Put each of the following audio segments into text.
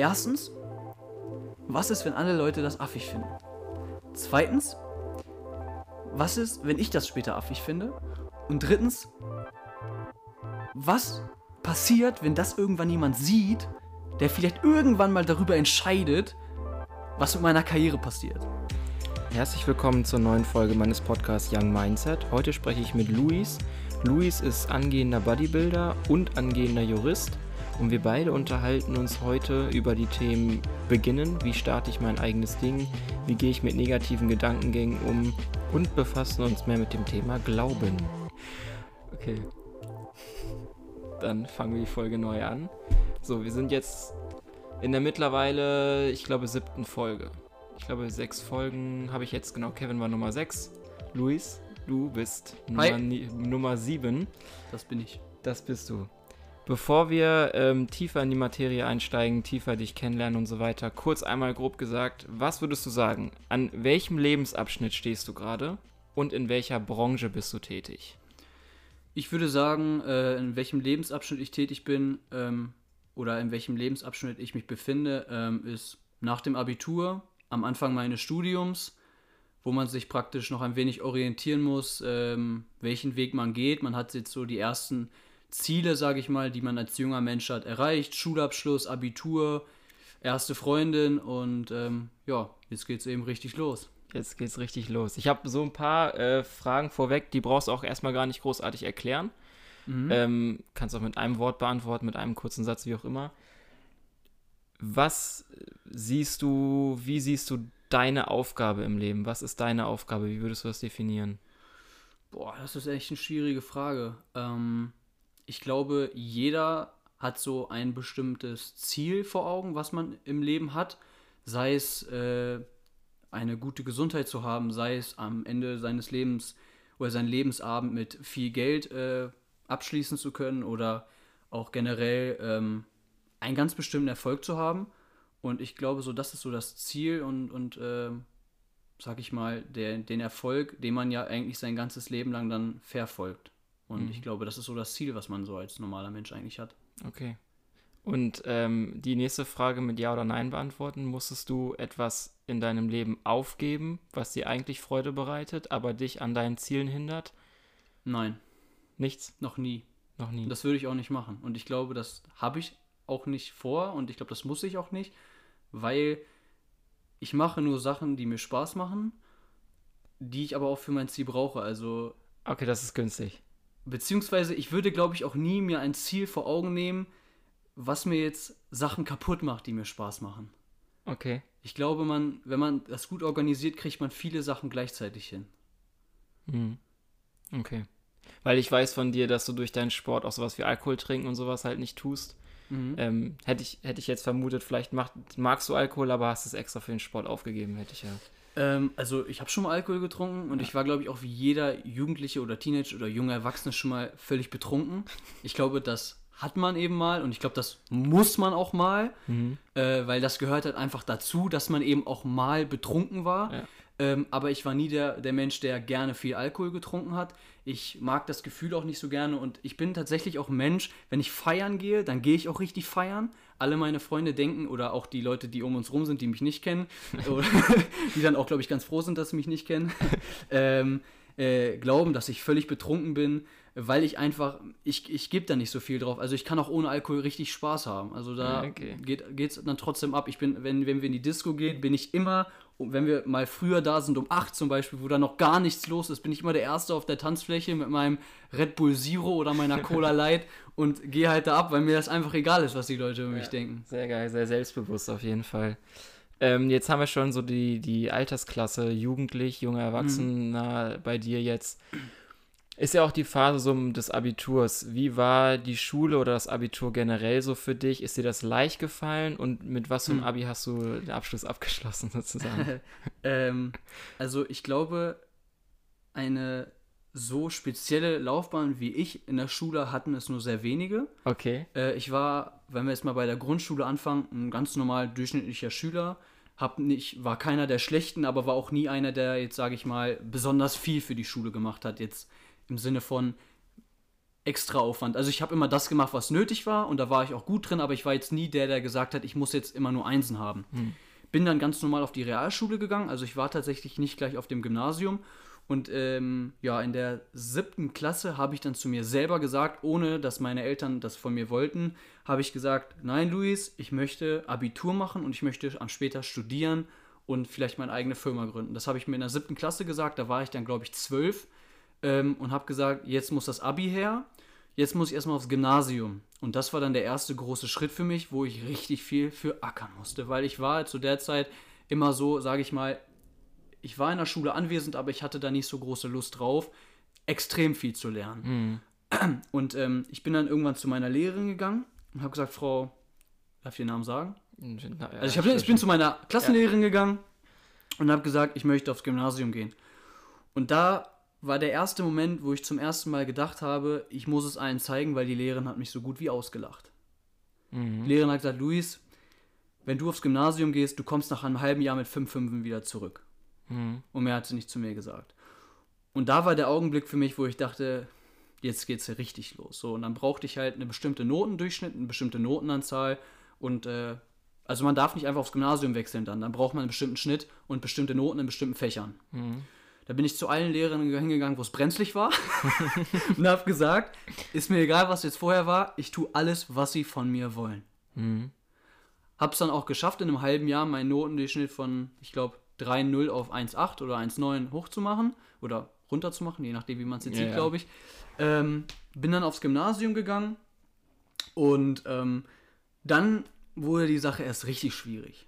erstens, was ist, wenn alle Leute das affig finden? Zweitens, was ist, wenn ich das später affig finde? Und drittens, was passiert, wenn das irgendwann jemand sieht, der vielleicht irgendwann mal darüber entscheidet, was mit meiner Karriere passiert? Herzlich willkommen zur neuen Folge meines Podcasts Young Mindset. Heute spreche ich mit Luis. Luis ist angehender Bodybuilder und angehender Jurist. Und wir beide unterhalten uns heute über die Themen Beginnen, wie starte ich mein eigenes Ding, wie gehe ich mit negativen Gedankengängen um und befassen uns mehr mit dem Thema Glauben. Okay. Dann fangen wir die Folge neu an. So, wir sind jetzt in der mittlerweile, ich glaube, siebten Folge. Ich glaube, sechs Folgen habe ich jetzt, genau. Kevin war Nummer sechs. Luis, du bist Nummer, Nummer sieben. Das bin ich. Das bist du. Bevor wir ähm, tiefer in die Materie einsteigen, tiefer dich kennenlernen und so weiter, kurz einmal grob gesagt, was würdest du sagen? An welchem Lebensabschnitt stehst du gerade und in welcher Branche bist du tätig? Ich würde sagen, äh, in welchem Lebensabschnitt ich tätig bin ähm, oder in welchem Lebensabschnitt ich mich befinde, ähm, ist nach dem Abitur, am Anfang meines Studiums, wo man sich praktisch noch ein wenig orientieren muss, ähm, welchen Weg man geht. Man hat jetzt so die ersten Ziele, sage ich mal, die man als junger Mensch hat, erreicht. Schulabschluss, Abitur, erste Freundin und ähm, ja, jetzt geht's eben richtig los. Jetzt geht's richtig los. Ich habe so ein paar äh, Fragen vorweg, die brauchst du auch erstmal gar nicht großartig erklären. Mhm. Ähm, kannst auch mit einem Wort beantworten, mit einem kurzen Satz, wie auch immer. Was siehst du, wie siehst du deine Aufgabe im Leben? Was ist deine Aufgabe? Wie würdest du das definieren? Boah, das ist echt eine schwierige Frage. Ähm, ich glaube, jeder hat so ein bestimmtes Ziel vor Augen, was man im Leben hat. Sei es äh, eine gute Gesundheit zu haben, sei es am Ende seines Lebens oder seinen Lebensabend mit viel Geld äh, abschließen zu können oder auch generell ähm, einen ganz bestimmten Erfolg zu haben. Und ich glaube, so das ist so das Ziel und, und äh, sag ich mal, der, den Erfolg, den man ja eigentlich sein ganzes Leben lang dann verfolgt. Und mhm. ich glaube, das ist so das Ziel, was man so als normaler Mensch eigentlich hat. Okay. Und ähm, die nächste Frage mit Ja oder Nein beantworten. Musstest du etwas in deinem Leben aufgeben, was dir eigentlich Freude bereitet, aber dich an deinen Zielen hindert? Nein. Nichts? Noch nie. Noch nie. Das würde ich auch nicht machen. Und ich glaube, das habe ich auch nicht vor und ich glaube, das muss ich auch nicht, weil ich mache nur Sachen, die mir Spaß machen, die ich aber auch für mein Ziel brauche. Also. Okay, das ist günstig. Beziehungsweise ich würde, glaube ich, auch nie mir ein Ziel vor Augen nehmen, was mir jetzt Sachen kaputt macht, die mir Spaß machen. Okay. Ich glaube, man, wenn man das gut organisiert, kriegt man viele Sachen gleichzeitig hin. Mhm. Okay. Weil ich weiß von dir, dass du durch deinen Sport auch sowas wie Alkohol trinken und sowas halt nicht tust. Mhm. Ähm, hätte, ich, hätte ich jetzt vermutet, vielleicht macht, magst du Alkohol, aber hast es extra für den Sport aufgegeben, hätte ich ja. Ähm, also ich habe schon mal Alkohol getrunken und ja. ich war, glaube ich, auch wie jeder Jugendliche oder Teenager oder junge Erwachsene schon mal völlig betrunken. Ich glaube, das hat man eben mal und ich glaube, das muss man auch mal, mhm. äh, weil das gehört halt einfach dazu, dass man eben auch mal betrunken war. Ja. Ähm, aber ich war nie der, der Mensch, der gerne viel Alkohol getrunken hat. Ich mag das Gefühl auch nicht so gerne und ich bin tatsächlich auch Mensch, wenn ich feiern gehe, dann gehe ich auch richtig feiern. Alle meine Freunde denken oder auch die Leute, die um uns rum sind, die mich nicht kennen, die dann auch, glaube ich, ganz froh sind, dass sie mich nicht kennen, ähm, äh, glauben, dass ich völlig betrunken bin, weil ich einfach, ich, ich gebe da nicht so viel drauf. Also ich kann auch ohne Alkohol richtig Spaß haben. Also da okay. geht es dann trotzdem ab. Ich bin, wenn, wenn wir in die Disco gehen, bin ich immer wenn wir mal früher da sind, um 8 zum Beispiel, wo da noch gar nichts los ist, bin ich immer der Erste auf der Tanzfläche mit meinem Red Bull Zero oder meiner Cola Light und gehe halt da ab, weil mir das einfach egal ist, was die Leute über ja, mich denken. Sehr geil, sehr selbstbewusst auf jeden Fall. Ähm, jetzt haben wir schon so die, die Altersklasse, jugendlich, junge Erwachsener mhm. bei dir jetzt. Ist ja auch die Phase so des Abiturs. Wie war die Schule oder das Abitur generell so für dich? Ist dir das leicht gefallen und mit was für einem hm. Abi hast du den Abschluss abgeschlossen sozusagen? ähm, also ich glaube, eine so spezielle Laufbahn wie ich in der Schule hatten es nur sehr wenige. Okay. Äh, ich war, wenn wir jetzt mal bei der Grundschule anfangen, ein ganz normal durchschnittlicher Schüler. Hab nicht, war keiner der Schlechten, aber war auch nie einer, der jetzt, sage ich mal, besonders viel für die Schule gemacht hat. Jetzt im Sinne von, extra Aufwand. Also ich habe immer das gemacht, was nötig war und da war ich auch gut drin, aber ich war jetzt nie der, der gesagt hat, ich muss jetzt immer nur Einsen haben. Bin dann ganz normal auf die Realschule gegangen, also ich war tatsächlich nicht gleich auf dem Gymnasium und ähm, ja, in der siebten Klasse habe ich dann zu mir selber gesagt, ohne dass meine Eltern das von mir wollten, habe ich gesagt, nein Luis, ich möchte Abitur machen und ich möchte später studieren und vielleicht meine eigene Firma gründen. Das habe ich mir in der siebten Klasse gesagt, da war ich dann glaube ich zwölf ähm, und habe gesagt, jetzt muss das Abi her, jetzt muss ich erstmal aufs Gymnasium. Und das war dann der erste große Schritt für mich, wo ich richtig viel für ackern musste, weil ich war zu der Zeit immer so, sage ich mal, ich war in der Schule anwesend, aber ich hatte da nicht so große Lust drauf, extrem viel zu lernen. Und ähm, ich bin dann irgendwann zu meiner Lehrerin gegangen und habe gesagt, Frau, darf ich den Namen sagen? Also ich, hab, ich bin zu meiner Klassenlehrerin gegangen und habe gesagt, ich möchte aufs Gymnasium gehen. Und da war der erste Moment, wo ich zum ersten Mal gedacht habe, ich muss es allen zeigen, weil die Lehrerin hat mich so gut wie ausgelacht. Die Lehrerin hat gesagt, Luis, wenn du aufs Gymnasium gehst, du kommst nach einem halben Jahr mit fünf Fünfen wieder zurück. Und mehr hat sie nicht zu mir gesagt. Und da war der Augenblick für mich, wo ich dachte, jetzt geht's ja richtig los. So, und dann brauchte ich halt eine bestimmte Notendurchschnitt, eine bestimmte Notenanzahl und äh, also man darf nicht einfach aufs Gymnasium wechseln dann. Dann braucht man einen bestimmten Schnitt und bestimmte Noten in bestimmten Fächern. Da bin ich zu allen Lehrern hingegangen, wo es brenzlig war und habe gesagt, ist mir egal, was jetzt vorher war, ich tue alles, was sie von mir wollen. Hab's dann auch geschafft, in einem halben Jahr meinen Notendurchschnitt von, ich glaube, 3,0 auf 1,8 oder 1,9 hochzumachen oder runterzumachen, je nachdem, wie man es jetzt Ja, sieht, glaube ich. Ähm, bin dann aufs Gymnasium gegangen und ähm, dann wurde die Sache erst richtig schwierig.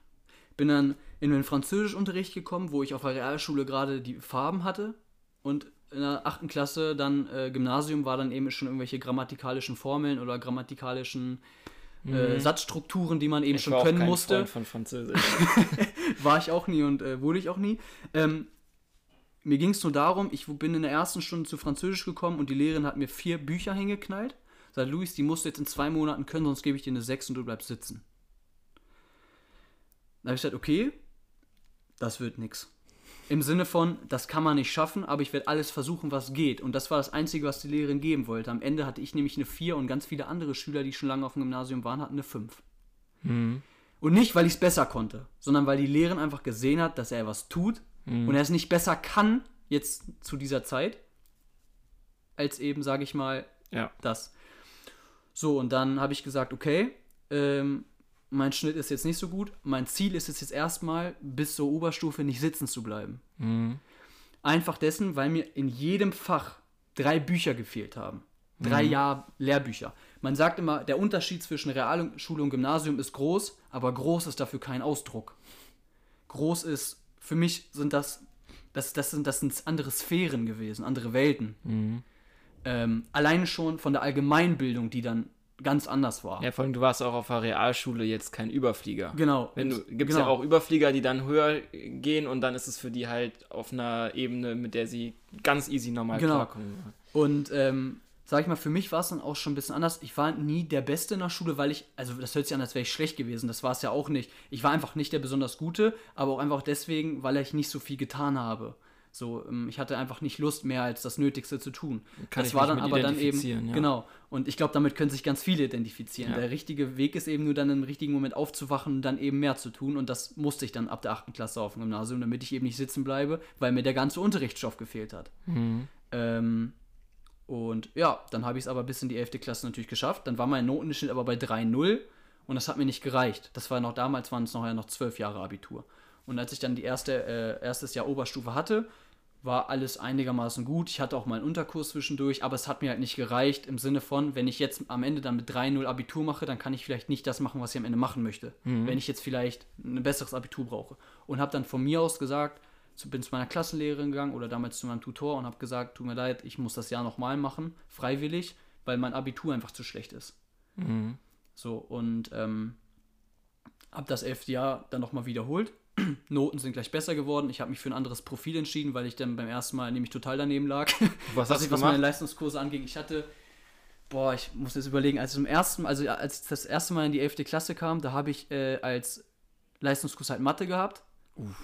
Bin dann in den Französischunterricht gekommen, wo ich auf der Realschule gerade die Farben hatte und in der achten Klasse dann äh, Gymnasium war dann eben schon irgendwelche grammatikalischen Formeln oder grammatikalischen äh, Satzstrukturen, die man eben Mhm. Ich schon war auch können kein musste. Freund von Französisch. War ich auch nie und äh, wurde ich auch nie. Ähm, mir ging es nur darum, ich bin in der ersten Stunde zu Französisch gekommen und die Lehrerin hat mir vier Bücher hingeknallt. Sagt, Luis, die musst du jetzt in zwei Monaten können, sonst gebe ich dir eine 6 und du bleibst sitzen. Da habe ich gesagt, okay, das wird nix. Im Sinne von, das kann man nicht schaffen, aber ich werde alles versuchen, was geht. Und das war das Einzige, was die Lehrerin geben wollte. Am Ende hatte ich nämlich eine 4 und ganz viele andere Schüler, die schon lange auf dem Gymnasium waren, hatten eine 5. Und nicht, weil ich es besser konnte, sondern weil die Lehrerin einfach gesehen hat, dass er was tut und er es nicht besser kann, jetzt zu dieser Zeit, als eben, sage ich mal, ja. das. So, und dann habe ich gesagt, okay, ähm, mein Schnitt ist jetzt nicht so gut. Mein Ziel ist es jetzt erstmal, bis zur Oberstufe nicht sitzen zu bleiben. Einfach dessen, weil mir in jedem Fach drei Bücher gefehlt haben. Drei Jahre Lehrbücher. Man sagt immer, der Unterschied zwischen Realschule und Gymnasium ist groß, aber groß ist dafür kein Ausdruck. Groß ist, für mich sind das, das, das, sind, das sind andere Sphären gewesen, andere Welten. Ähm, alleine schon von der Allgemeinbildung, die dann ganz anders war. Ja, vor allem, du warst auch auf der Realschule jetzt kein Überflieger. Genau. Wenn du, gibt es genau. ja auch Überflieger, die dann höher gehen und dann ist es für die halt auf einer Ebene, mit der sie ganz easy normal Genau. klarkommen. Und ähm, sag ich mal, für mich war es dann auch schon ein bisschen anders. Ich war nie der Beste in der Schule, weil ich, also das hört sich an, als wäre ich schlecht gewesen. Das war es ja auch nicht. Ich war einfach nicht der besonders Gute, aber auch einfach deswegen, weil ich nicht so viel getan habe. So, ähm, ich hatte einfach nicht Lust mehr als das Nötigste zu tun. Kann das war dann aber dann eben ja. genau. Und ich glaube, damit können sich ganz viele identifizieren. Ja. Der richtige Weg ist eben nur dann im richtigen Moment aufzuwachen und dann eben mehr zu tun. Und das musste ich dann ab der 8. Klasse auf dem Gymnasium, damit ich eben nicht sitzen bleibe, weil mir der ganze Unterrichtsstoff gefehlt hat. Ähm, und ja, dann habe ich es aber bis in die 11. Klasse natürlich geschafft. Dann war mein Notenschnitt aber bei 3,0 und das hat mir nicht gereicht. Das war noch damals, waren es noch ja noch zwölf Jahre Abitur. Und als ich dann die erste, äh, erstes Jahr Oberstufe hatte, war alles einigermaßen gut. Ich hatte auch mal einen Unterkurs zwischendurch, aber es hat mir halt nicht gereicht im Sinne von, wenn ich jetzt am Ende dann mit 3,0 Abitur mache, dann kann ich vielleicht nicht das machen, was ich am Ende machen möchte. Wenn ich jetzt vielleicht ein besseres Abitur brauche. Und habe dann von mir aus gesagt, bin zu meiner Klassenlehrerin gegangen oder damals zu meinem Tutor und habe gesagt, tut mir leid, ich muss das Jahr nochmal machen, freiwillig, weil mein Abitur einfach zu schlecht ist. So, und ähm, habe das elfte Jahr dann nochmal wiederholt. Noten sind gleich besser geworden. Ich habe mich für ein anderes Profil entschieden, weil ich dann beim ersten Mal nämlich total daneben lag. Was was, ich, was meine? Leistungskurse anging. Ich hatte, boah, ich muss jetzt überlegen, als ich zum ersten, also als ich das erste Mal in die 11. Klasse kam, da habe ich äh, als Leistungskurs halt Mathe gehabt.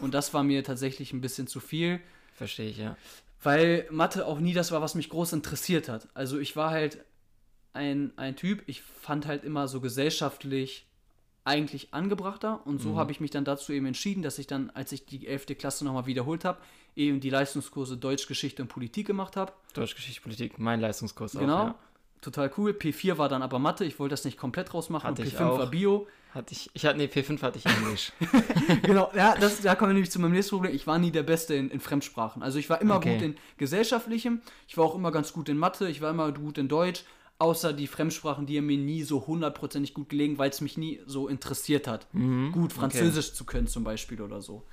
Und das war mir tatsächlich ein bisschen zu viel, Verstehe ich, ja. weil Mathe auch nie das war, was mich groß interessiert hat. Also ich war halt ein, ein Typ, ich fand halt immer so gesellschaftlich eigentlich angebrachter und so Mhm. habe ich mich dann dazu eben entschieden, dass ich dann, als ich die 11. Klasse nochmal wiederholt habe, eben die Leistungskurse Deutsch, Geschichte und Politik gemacht habe. Deutschgeschichte, Politik, mein Leistungskurs auch. Genau. Ja. Total cool. P4 war dann aber Mathe, ich wollte das nicht komplett rausmachen Hatte und ich P5 war. Bio. Hatte ich, ich hatte, nee, P5 hatte ich Englisch. genau, ja, das, da kommen wir nämlich zu meinem nächsten Problem. Ich war nie der Beste in, in Fremdsprachen. Also ich war immer Okay. gut in gesellschaftlichem, ich war auch immer ganz gut in Mathe, ich war immer gut in Deutsch, außer die Fremdsprachen, die mir nie so hundertprozentig gut gelegen, weil es mich nie so interessiert hat. Mhm. Gut Französisch zu können zum Beispiel oder so.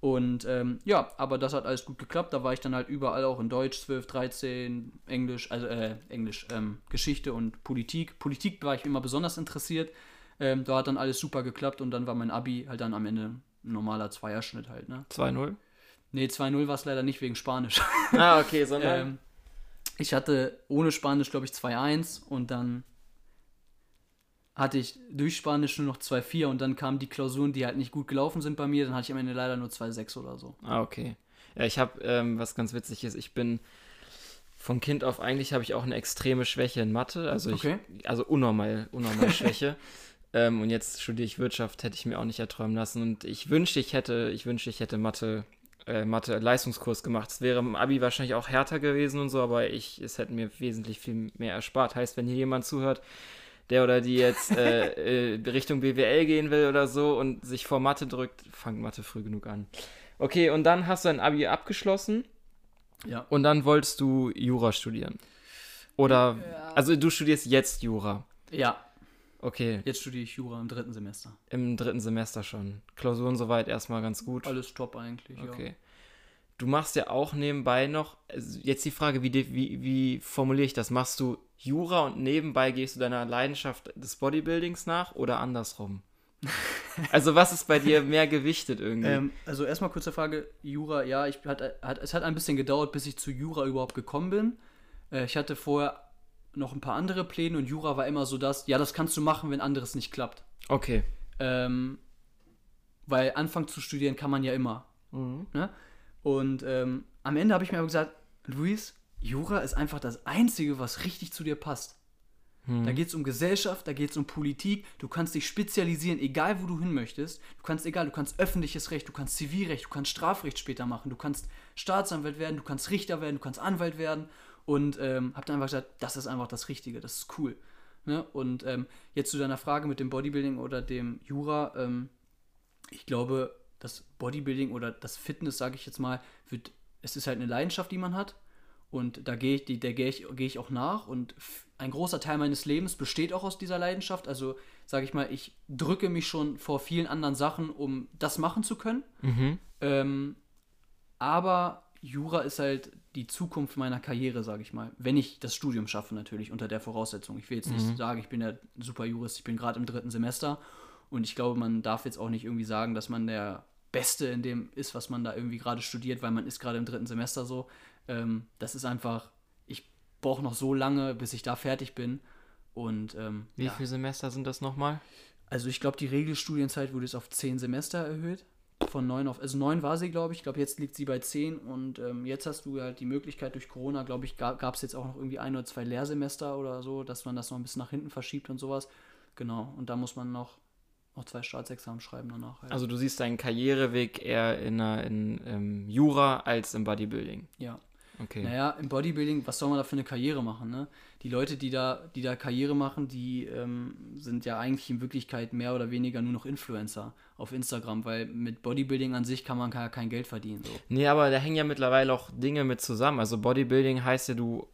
Und ähm, ja, aber das hat alles gut geklappt. Da war ich dann halt überall auch in Deutsch, 12, 13, Englisch, also äh, Englisch, ähm, Geschichte und Politik. Politik war ich immer besonders interessiert. Ähm, da hat dann alles super geklappt und dann war mein Abi halt dann am Ende ein normaler Zweierschnitt halt, ne? 2-0. Nee, 2-0 war es leider nicht wegen Spanisch. Ah, okay, sondern. ich hatte ohne Spanisch, glaube ich, 2-1 und dann hatte ich durch Spanisch nur noch 2-4 und dann kamen die Klausuren, die halt nicht gut gelaufen sind bei mir, dann hatte ich am Ende leider nur 2-6 oder so. Ah, okay. Ja, ich habe, ähm, was ganz witzig ist, ich bin von Kind auf eigentlich habe ich auch eine extreme Schwäche in Mathe. Also ich, Okay. also unnormal, unnormal Schwäche. ähm, und jetzt studiere ich Wirtschaft, hätte ich mir auch nicht erträumen lassen. Und ich wünschte, ich hätte, ich wünschte, ich hätte Mathe, äh, Mathe Leistungskurs gemacht. Es wäre im Abi wahrscheinlich auch härter gewesen und so, aber ich, es hätte mir wesentlich viel mehr erspart. Heißt, wenn hier jemand zuhört, der oder die jetzt äh, äh, Richtung BWL gehen will oder so und sich vor Mathe drückt, fangt Mathe früh genug an. Okay, und dann hast du ein Abi abgeschlossen Ja. und dann wolltest du Jura studieren. Oder, also du studierst jetzt Jura. Ja, Okay, jetzt studiere ich Jura im dritten Semester. im dritten Semester schon. Klausuren soweit erstmal ganz gut. Alles top eigentlich, ja. Okay. Du machst ja auch nebenbei noch, also jetzt die Frage, wie, wie, wie formuliere ich das? Machst du Jura und nebenbei gehst du deiner Leidenschaft des Bodybuildings nach oder andersrum? also was ist bei dir mehr gewichtet irgendwie? Ähm, also erstmal kurze Frage, Jura, ja, ich hat, hat, es hat ein bisschen gedauert, bis ich zu Jura überhaupt gekommen bin. Äh, ich hatte vorher noch ein paar andere Pläne und Jura war immer so das, ja, das kannst du machen, wenn anderes nicht klappt. okay. Ähm, weil anfangen zu studieren kann man ja immer. Ne? Und ähm, am Ende habe ich mir aber gesagt, Luis, Jura ist einfach das Einzige, was richtig zu dir passt. Da geht es um Gesellschaft, da geht es um Politik. Du kannst dich spezialisieren, egal wo du hin möchtest. Du kannst, egal, du kannst öffentliches Recht, du kannst Zivilrecht, du kannst Strafrecht später machen, du kannst Staatsanwalt werden, du kannst Richter werden, du kannst Anwalt werden. Und ähm, hab dann einfach gesagt, das ist einfach das Richtige, das ist cool. Ne? Und ähm, jetzt zu deiner Frage mit dem Bodybuilding oder dem Jura. Ähm, ich glaube, das Bodybuilding oder das Fitness, sage ich jetzt mal, wird, es ist halt eine Leidenschaft, die man hat. Und da gehe ich, die, der gehe ich, gehe ich auch nach. Und ein großer Teil meines Lebens besteht auch aus dieser Leidenschaft. Also, sage ich mal, ich drücke mich schon vor vielen anderen Sachen, um das machen zu können. Mhm. Ähm, aber Jura ist halt die Zukunft meiner Karriere, sage ich mal. Wenn ich das Studium schaffe, natürlich, unter der Voraussetzung. Ich will jetzt nicht sagen, ich bin der super Jurist, ich bin gerade im dritten Semester. Und ich glaube, man darf jetzt auch nicht irgendwie sagen, dass man der Beste in dem ist, was man da irgendwie gerade studiert, weil man ist gerade im dritten Semester so. Ähm, das ist einfach, ich brauche noch so lange, bis ich da fertig bin. Und ähm, Wie ja. viele Semester sind das nochmal? Also ich glaube, die Regelstudienzeit wurde jetzt auf zehn Semester erhöht. Von neun auf, also neun war sie, glaube ich. Ich glaube, jetzt liegt sie bei zehn und ähm, jetzt hast du halt die Möglichkeit durch Corona, glaube ich, gab es jetzt auch noch irgendwie ein oder zwei Lehrsemester oder so, dass man das noch ein bisschen nach hinten verschiebt und sowas. Genau. Und da muss man noch, noch zwei Staatsexamen schreiben danach. Halt. Also du siehst deinen Karriereweg eher in, einer, in ähm, Jura als im Bodybuilding. ja. Okay. Naja, im Bodybuilding, was soll man da für eine Karriere machen, ne? Die Leute, die da, die da Karriere machen, die ähm, sind ja eigentlich in Wirklichkeit mehr oder weniger nur noch Influencer auf Instagram, weil mit Bodybuilding an sich kann man ja kein Geld verdienen. So. Nee, aber da hängen ja mittlerweile auch Dinge mit zusammen. Also Bodybuilding heißt ja, du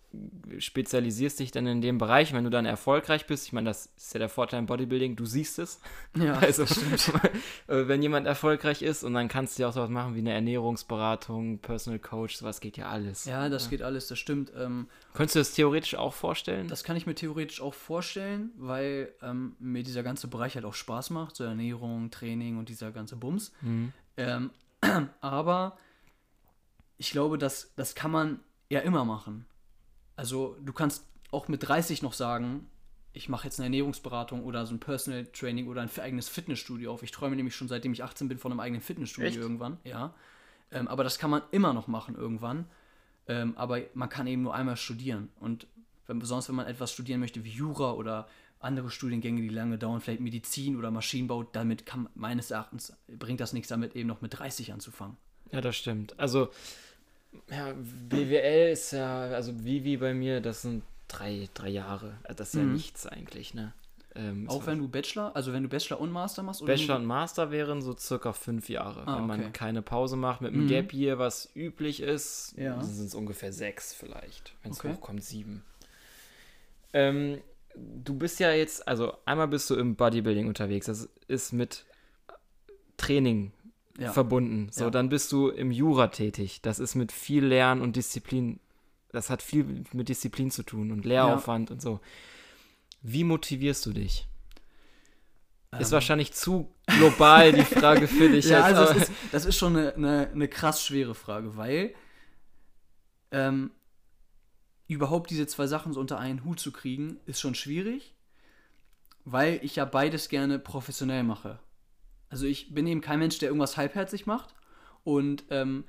spezialisierst dich dann in dem Bereich, wenn du dann erfolgreich bist. Ich meine, das ist ja der Vorteil im Bodybuilding, du siehst es. Ja, Also, äh, wenn jemand erfolgreich ist und dann kannst du ja auch sowas machen wie eine Ernährungsberatung, Personal Coach, sowas geht ja alles. Ja, das geht alles, das stimmt. Ähm, Könntest du das theoretisch auch vorstellen? das kann ich mir theoretisch auch vorstellen, weil ähm, mir dieser ganze Bereich halt auch Spaß macht, so Ernährung, Training und dieser ganze Bums. Mhm. Ähm, aber ich glaube, das, das kann man ja immer machen. Also du kannst auch mit 30 noch sagen, ich mache jetzt eine Ernährungsberatung oder so ein Personal Training oder ein eigenes Fitnessstudio auf. Ich träume nämlich schon seitdem ich 18 bin von einem eigenen Fitnessstudio Echt? irgendwann. Ja. Ähm, aber das kann man immer noch machen irgendwann. Ähm, aber man kann eben nur einmal studieren. Und wenn, besonders wenn man etwas studieren möchte wie Jura oder andere Studiengänge, die lange dauern, vielleicht Medizin oder Maschinenbau, damit kann meines Erachtens, bringt das nichts damit, eben noch mit 30 anzufangen. Ja, das stimmt. Also, ja, BWL ist ja, also wie, wie bei mir, das sind drei, drei Jahre. Das ist ja Mhm. nichts eigentlich, ne? Ähm, Auch so- wenn du Bachelor, also wenn du Bachelor und Master machst? Oder Bachelor und Master wären so circa fünf Jahre. Ah, wenn man okay. keine Pause macht mit einem Mhm. Gap Year, was üblich ist, Ja. sind es ungefähr sechs vielleicht. Wenn es Okay. hochkommt, sieben. Ähm, du bist ja jetzt, also einmal bist du im Bodybuilding unterwegs, das ist mit Training Ja. verbunden. So, Ja. dann bist du im Jura tätig. Das ist mit viel Lernen und Disziplin. Das hat viel mit Disziplin zu tun und Lehraufwand und so. Wie motivierst du dich? ist Ähm, wahrscheinlich zu global die Frage für dich. Ja, jetzt, also ist, das ist schon eine, eine, eine krass schwere Frage, weil ähm, überhaupt diese zwei Sachen so unter einen Hut zu kriegen, ist schon schwierig, weil ich ja beides gerne professionell mache. Also ich bin eben kein Mensch, der irgendwas halbherzig macht und ähm,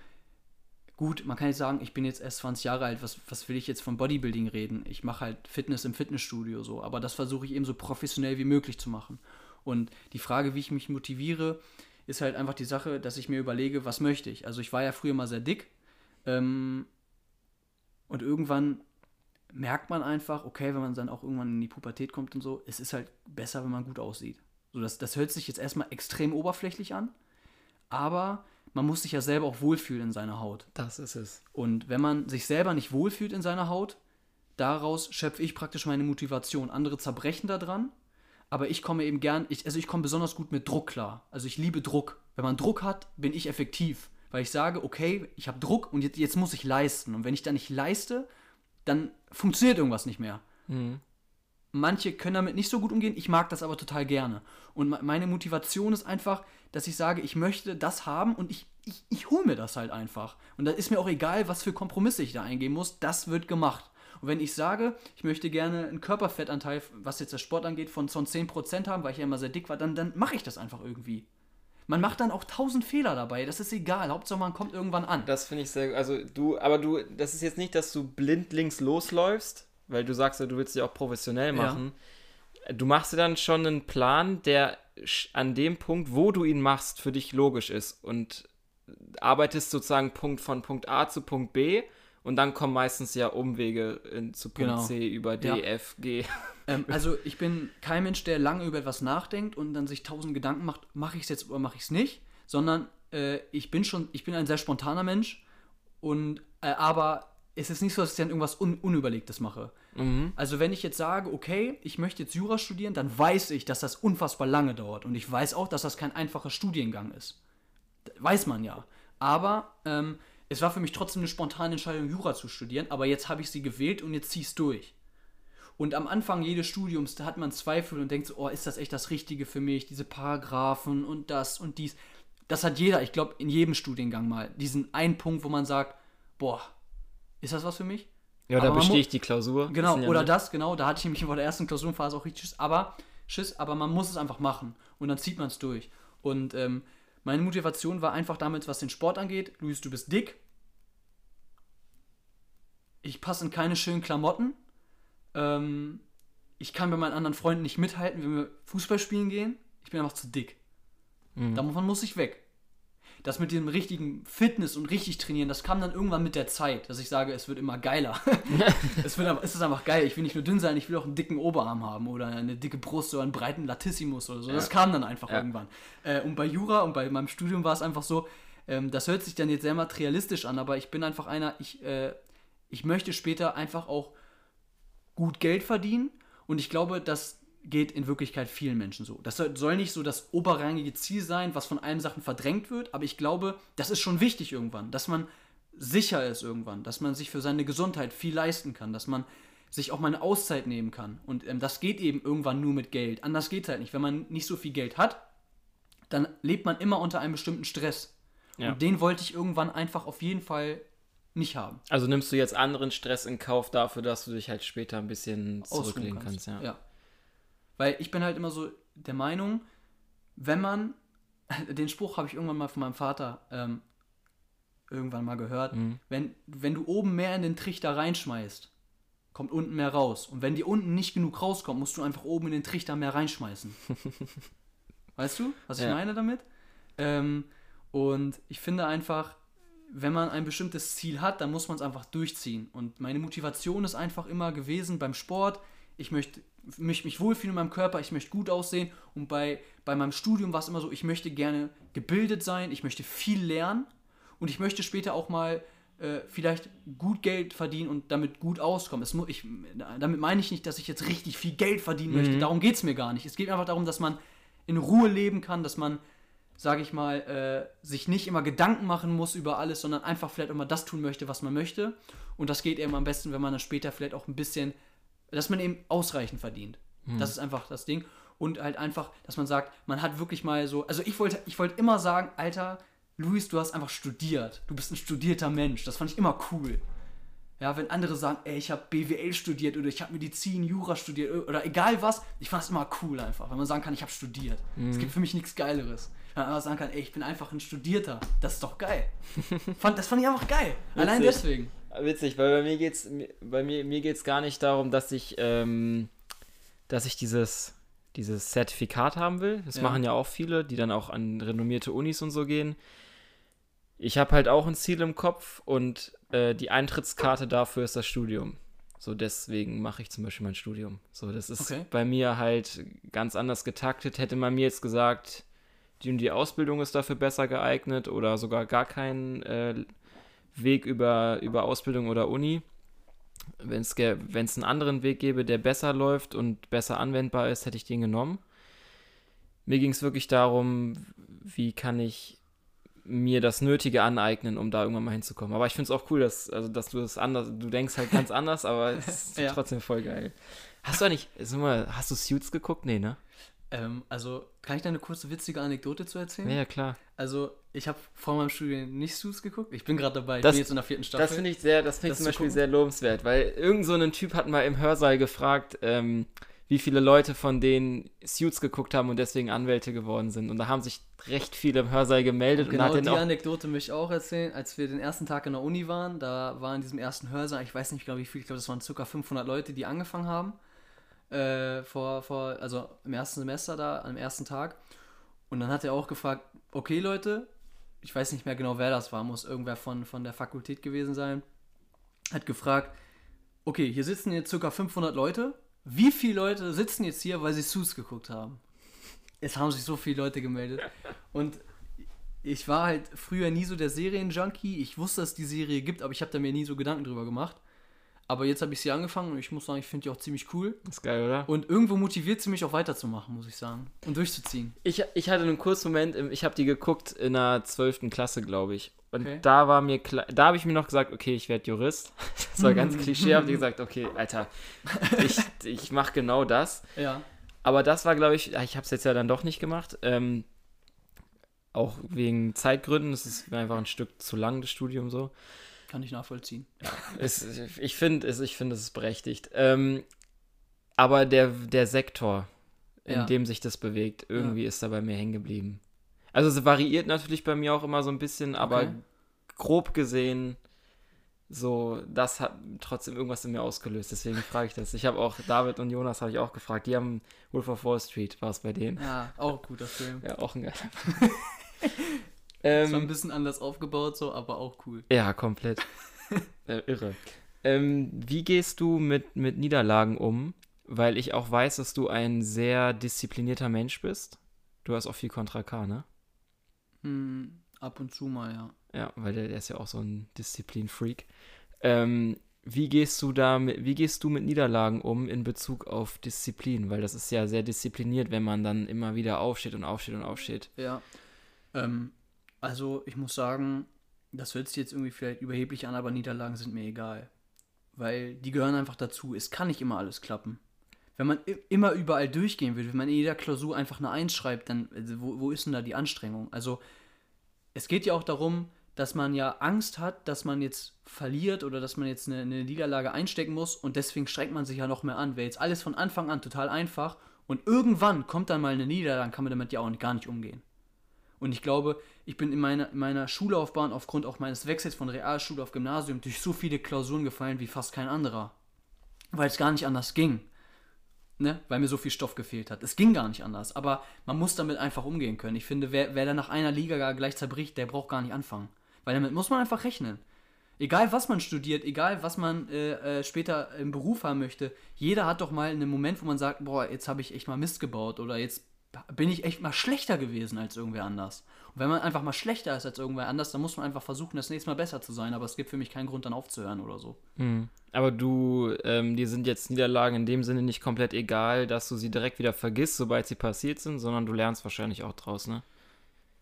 gut, man kann jetzt sagen, ich bin jetzt erst 20 Jahre alt, was, was will ich jetzt von Bodybuilding reden? Ich mache halt Fitness im Fitnessstudio so, aber das versuche ich eben so professionell wie möglich zu machen. Und die Frage, wie ich mich motiviere, ist halt einfach die Sache, dass ich mir überlege, was möchte ich. Also ich war ja früher mal sehr dick ähm, und irgendwann merkt man einfach, okay, wenn man dann auch irgendwann in die Pubertät kommt und so, es ist halt besser, wenn man gut aussieht. So, das, das hört sich jetzt erstmal extrem oberflächlich an, aber man muss sich ja selber auch wohlfühlen in seiner Haut. das ist es. Und wenn man sich selber nicht wohlfühlt in seiner Haut, daraus schöpfe ich praktisch meine Motivation. Andere zerbrechen daran, aber ich komme eben gern, ich, also ich komme besonders gut mit Druck klar. Also ich liebe Druck. Wenn man Druck hat, bin ich effektiv. Weil ich sage, okay, ich habe Druck und jetzt, jetzt muss ich leisten. Und wenn ich da nicht leiste, dann funktioniert irgendwas nicht mehr. Mhm. Manche können damit nicht so gut umgehen, ich mag das aber total gerne. Und me- meine Motivation ist einfach, dass ich sage, ich möchte das haben und ich, ich, ich hole mir das halt einfach. Und da ist mir auch egal, was für Kompromisse ich da eingehen muss, das wird gemacht. Und wenn ich sage, ich möchte gerne einen Körperfettanteil, was jetzt das Sport angeht, von so 10% haben, weil ich ja immer sehr dick war, dann, dann mache ich das einfach irgendwie. Man macht dann auch tausend Fehler dabei, das ist egal. Hauptsache man kommt irgendwann an. Das finde ich sehr, also du, aber du, das ist jetzt nicht, dass du blindlings losläufst, weil du sagst ja, du willst dich auch professionell Ja. machen. Du machst dir dann schon einen Plan, der an dem Punkt, wo du ihn machst, für dich logisch ist und arbeitest sozusagen Punkt von Punkt A zu Punkt B und dann kommen meistens ja Umwege in, zu Punkt Genau. C über D, Ja. F, G. Ähm, also ich bin kein Mensch, der lange über etwas nachdenkt und dann sich tausend Gedanken macht, mache ich es jetzt oder mache ich es nicht, sondern äh, ich bin schon, ich bin ein sehr spontaner Mensch und äh, aber es ist nicht so, dass ich dann irgendwas un Unüberlegtes mache. Mhm. Also wenn ich jetzt sage, okay, ich möchte jetzt Jura studieren, dann weiß ich, dass das unfassbar lange dauert und ich weiß auch, dass das kein einfacher Studiengang ist. Weiß man ja. Aber ähm, es war für mich trotzdem eine spontane Entscheidung, Jura zu studieren, aber jetzt habe ich sie gewählt und jetzt ziehe ich es durch. Und am Anfang jedes Studiums, da hat man Zweifel und denkt so, oh, ist das echt das Richtige für mich? Diese Paragraphen und das und dies. Das hat jeder, ich glaube, in jedem Studiengang mal. Diesen einen Punkt, wo man sagt, boah, ist das was für mich? Ja, da Aber man bestehe ich die Klausur. Genau, Das ja oder nur- das, genau, da hatte ich nämlich vor der ersten Klausurenphase auch richtig Schiss, aber Schiss, aber man muss es einfach machen und dann zieht man es durch. Und ähm, meine Motivation war einfach damit, was den Sport angeht. Luis, du bist dick. Ich passe in keine schönen Klamotten. Ähm, ich kann bei meinen anderen Freunden nicht mithalten, wenn wir Fußball spielen gehen. Ich bin einfach zu dick. Mhm. Davon muss ich weg. Das mit dem richtigen Fitness und richtig trainieren, das kam dann irgendwann mit der Zeit, dass ich sage, es wird immer geiler. es, wird, es ist einfach geil. Ich will nicht nur dünn sein, ich will auch einen dicken Oberarm haben oder eine dicke Brust oder einen breiten Latissimus oder so. Das Ja. kam dann einfach Ja. irgendwann. Äh, und bei Jura und bei meinem Studium war es einfach so, ähm, das hört sich dann jetzt sehr materialistisch an, aber ich bin einfach einer, ich, äh, ich möchte später einfach auch gut Geld verdienen und ich glaube, das geht in Wirklichkeit vielen Menschen so. Das soll nicht so das oberrangige Ziel sein, was von allen Sachen verdrängt wird, aber ich glaube, das ist schon wichtig irgendwann, dass man sicher ist irgendwann, dass man sich für seine Gesundheit viel leisten kann, dass man sich auch mal eine Auszeit nehmen kann. Und ähm, das geht eben irgendwann nur mit Geld. Anders geht es halt nicht. Wenn man nicht so viel Geld hat, dann lebt man immer unter einem bestimmten Stress. Ja. Und den wollte ich irgendwann einfach auf jeden Fall nicht haben. Also nimmst du jetzt anderen Stress in Kauf dafür, dass du dich halt später ein bisschen zurücklegen kannst, ja. ja. Weil ich bin halt immer so der Meinung, wenn man, den Spruch habe ich irgendwann mal von meinem Vater ähm, irgendwann mal gehört, Mhm. wenn, wenn du oben mehr in den Trichter reinschmeißt, kommt unten mehr raus. Und wenn dir unten nicht genug rauskommt, musst du einfach oben in den Trichter mehr reinschmeißen. weißt du, was ich Ja. meine damit? Ähm, und ich finde einfach, wenn man ein bestimmtes Ziel hat, dann muss man es einfach durchziehen. Und meine Motivation ist einfach immer gewesen beim Sport, ich möchte mich, mich wohlfühlen in meinem Körper, ich möchte gut aussehen. Und bei, bei meinem Studium war es immer so, ich möchte gerne gebildet sein, ich möchte viel lernen und ich möchte später auch mal äh, vielleicht gut Geld verdienen und damit gut auskommen. Es mu ich, damit meine ich nicht, dass ich jetzt richtig viel Geld verdienen möchte. Darum geht es mir gar nicht. Es geht mir einfach darum, dass man in Ruhe leben kann, dass man, sage ich mal, äh, sich nicht immer Gedanken machen muss über alles, sondern einfach vielleicht immer das tun möchte, was man möchte. Und das geht eben am besten, wenn man dann später vielleicht auch ein bisschen, dass man eben ausreichend verdient. Das ist einfach das Ding. Und halt einfach, dass man sagt, man hat wirklich mal so, also ich wollte, ich wollte immer sagen, Alter, Luis, du hast einfach studiert. Du bist ein studierter Mensch. Das fand ich immer cool. Ja, wenn andere sagen, ey, ich habe BWL studiert oder ich habe Medizin, Jura studiert oder egal was, ich fand es immer cool einfach, wenn man sagen kann, ich habe studiert. Es gibt für mich nichts Geileres. Wenn man sagen kann, ey, ich bin einfach ein Studierter. Das ist doch geil. fand, das fand ich einfach geil. Allein deswegen. Witzig, weil bei mir geht's bei mir, mir geht's gar nicht darum, dass ich ähm, dass ich dieses dieses Zertifikat haben will. Das Ja. machen ja auch viele, die dann auch an renommierte Unis und so gehen. Ich habe halt auch ein Ziel im Kopf und äh, die Eintrittskarte dafür ist das Studium. So deswegen mache ich zum Beispiel mein Studium. So, das ist Okay. bei mir halt ganz anders getaktet. Hätte man mir jetzt gesagt, die und die Ausbildung ist dafür besser geeignet oder sogar gar kein äh, Weg über, über Ausbildung oder Uni. Wenn es einen anderen Weg gäbe, der besser läuft und besser anwendbar ist, hätte ich den genommen. Mir ging es wirklich darum, wie kann ich mir das Nötige aneignen, um da irgendwann mal hinzukommen. Aber ich finde es auch cool, dass, also, dass du das anders, du denkst halt ganz anders, aber es ist Ja. trotzdem voll geil. Hast du eigentlich, sag mal, hast du Suits geguckt? Nee, ne? Ähm, also, kann ich da eine kurze witzige Anekdote zu erzählen? Ja, klar. Also, ich habe vor meinem Studium nicht Suits geguckt. Ich bin gerade dabei, ich Das- bin jetzt in der vierten Staffel. Das finde ich sehr, das finde ich zum zu Beispiel gucken? sehr lobenswert, weil irgend so ein Typ hat mal im Hörsaal gefragt, ähm, wie viele Leute von denen Suits geguckt haben und deswegen Anwälte geworden sind. Und da haben sich recht viele im Hörsaal gemeldet und Genau hat die. Anekdote möchte ich auch erzählen. Als wir den ersten Tag in der Uni waren, da war in diesem ersten Hörsaal, ich weiß nicht genau wie viel, ich glaube, das waren ca. 500 Leute, die angefangen haben. Äh, vor, vor, also im ersten Semester da, am ersten Tag. Und dann hat er auch gefragt, okay Leute, ich weiß nicht mehr genau, wer das war, muss irgendwer von, von der Fakultät gewesen sein, hat gefragt, okay, hier sitzen jetzt ca. 500 Leute. Wie viele Leute sitzen jetzt hier, weil sie Suits geguckt haben? Es haben sich so viele Leute gemeldet. Und ich war halt früher nie so der Serienjunkie. Ich wusste, dass es die Serie gibt, aber ich habe da mir nie so Gedanken drüber gemacht. Aber jetzt habe ich sie angefangen und ich muss sagen, ich finde die auch ziemlich cool. ist geil, oder? Und irgendwo motiviert sie mich auch weiterzumachen, muss ich sagen. Und durchzuziehen. Ich, ich hatte einen kurzen Moment, im- ich habe die geguckt in der 12. Klasse, glaube ich. Und Okay. da war mir klar, da habe ich mir noch gesagt, okay, ich werde Jurist. Das war ganz klischee, habe ich gesagt, okay, Alter, ich, ich mache genau das. Ja. Aber das war, glaube ich, ich habe es jetzt ja dann doch nicht gemacht. Ähm, auch wegen Zeitgründen. Es ist mir einfach ein Stück zu lang, das Studium so. Kann ich nachvollziehen. Es, ich finde, es, ich finde, es ist berechtigt. Ähm, aber der, der Sektor, in Ja. dem sich das bewegt, irgendwie ist da bei mir hängen geblieben. Also es variiert natürlich bei mir auch immer so ein bisschen, aber Okay. grob gesehen, so, das hat trotzdem irgendwas in mir ausgelöst. Deswegen frage ich das. Ich habe auch, David und Jonas habe ich auch gefragt. Die haben Wolf of Wall Street, war es bei denen. Ja, auch ein guter Film. Ja, auch ein geiler. Ist zwar ein ähm, bisschen anders aufgebaut, so, aber auch cool. ja, komplett. äh, irre. Ähm, wie gehst du mit, mit Niederlagen um? Weil ich auch weiß, dass du ein sehr disziplinierter Mensch bist. Du hast auch viel Kontra K, ne? Hm, ab und zu mal, ja. Ja, weil der, der ist ja auch so ein Disziplin-Freak. Ähm, wie gehst du da mit, wie gehst du mit Niederlagen um in Bezug auf Disziplin? Weil das ist ja sehr diszipliniert, wenn man dann immer wieder aufsteht und aufsteht und aufsteht. Ja. Ähm, also ich muss sagen, das hört sich jetzt irgendwie vielleicht überheblich an, aber Niederlagen sind mir egal. Weil die gehören einfach dazu. Es kann nicht immer alles klappen. Wenn man immer überall durchgehen will, wenn man in jeder Klausur einfach eine Eins schreibt, dann also wo, wo ist denn da die Anstrengung? Also es geht ja auch darum, dass man ja Angst hat, dass man jetzt verliert oder dass man jetzt eine, eine Niederlage einstecken muss und deswegen strengt man sich ja noch mehr an. Wäre jetzt alles von Anfang an total einfach und irgendwann kommt dann mal eine Niederlage, dann kann man damit ja auch gar nicht umgehen. Und ich glaube, ich bin in meiner, in meiner Schullaufbahn aufgrund auch meines Wechsels von Realschule auf Gymnasium durch so viele Klausuren gefallen wie fast kein anderer. weil es gar nicht anders ging. Ne? Weil mir so viel Stoff gefehlt hat. Es ging gar nicht anders. Aber man muss damit einfach umgehen können. Ich finde, wer, wer dann nach einer Liga gleich zerbricht, der braucht gar nicht anfangen. Weil damit muss man einfach rechnen. Egal was man studiert, egal was man äh, äh, später im Beruf haben möchte, jeder hat doch mal einen Moment, wo man sagt, boah, jetzt habe ich echt mal Mist gebaut oder jetzt bin ich echt mal schlechter gewesen als irgendwer anders. Und wenn man einfach mal schlechter ist als irgendwer anders, dann muss man einfach versuchen, das nächste Mal besser zu sein. Aber es gibt für mich keinen Grund, dann aufzuhören oder so. Mhm. Aber du, ähm, dir sind jetzt Niederlagen in dem Sinne nicht komplett egal, dass du sie direkt wieder vergisst, sobald sie passiert sind, sondern du lernst wahrscheinlich auch draus, ne?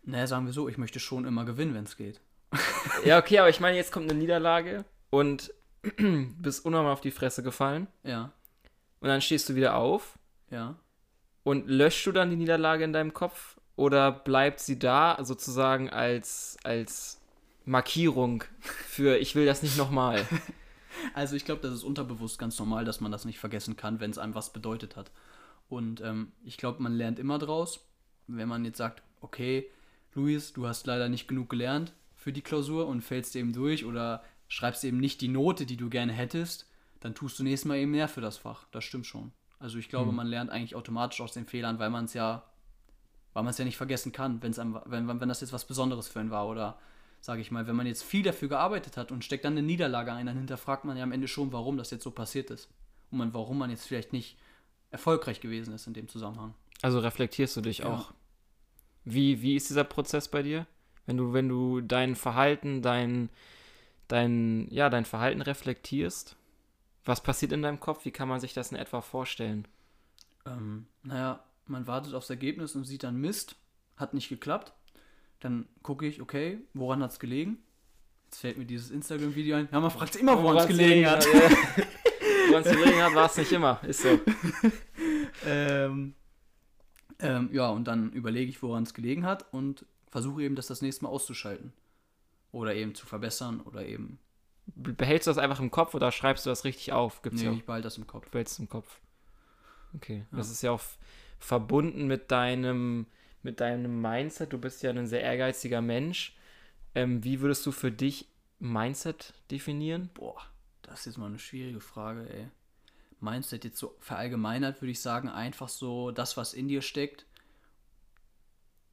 Naja, sagen wir so, ich möchte schon immer gewinnen, wenn es geht. ja, okay, aber ich meine, jetzt kommt eine Niederlage und bist unnormal auf die Fresse gefallen. Ja. Und dann stehst du wieder auf. Ja. Und löschst du dann die Niederlage in deinem Kopf oder bleibt sie da sozusagen als, als Markierung für ich will das nicht nochmal? Also ich glaube, das ist unterbewusst ganz normal, dass man das nicht vergessen kann, wenn es einem was bedeutet hat. Und ähm, ich glaube, man lernt immer draus. Wenn man jetzt sagt, okay, Luis, du hast leider nicht genug gelernt für die Klausur und fällst eben durch oder schreibst eben nicht die Note, die du gerne hättest, dann tust du nächstes Mal eben mehr für das Fach. Das stimmt schon. Also ich glaube, mhm. man lernt eigentlich automatisch aus den Fehlern, weil man es ja, weil man es ja nicht vergessen kann, wenn's einem, wenn, wenn das jetzt was Besonderes für einen war oder sage ich mal, wenn man jetzt viel dafür gearbeitet hat und steckt dann eine Niederlage ein, dann hinterfragt man ja am Ende schon, warum das jetzt so passiert ist und man, warum man jetzt vielleicht nicht erfolgreich gewesen ist in dem Zusammenhang. Also reflektierst du dich ja. auch. Wie, wie ist dieser Prozess bei dir? Wenn du, wenn du dein Verhalten, dein, dein, ja, dein Verhalten reflektierst, was passiert in deinem Kopf? Wie kann man sich das in etwa vorstellen? Ähm, naja, man wartet aufs Ergebnis und sieht dann Mist, hat nicht geklappt. Dann gucke ich, okay, woran hat es gelegen? Jetzt fällt mir dieses Instagram-Video ein. Ja, man fragt immer, woran es gelegen hat. Ja. woran es gelegen hat, war es nicht immer. Ist so. ähm, ähm, ja, und dann überlege ich, woran es gelegen hat und versuche eben, das das nächste Mal auszuschalten. Oder eben zu verbessern oder eben behältst du das einfach im Kopf oder schreibst du das richtig auf? Gibt's nee, ja ich behalte das im Kopf. Behältst im Kopf. Okay. Ja. Das ist ja auch verbunden mit deinem, mit deinem Mindset. Du bist ja ein sehr ehrgeiziger Mensch. Ähm, wie würdest du für dich Mindset definieren? Boah, das ist jetzt mal eine schwierige Frage, ey. Mindset jetzt so verallgemeinert würde ich sagen, einfach so das, was in dir steckt.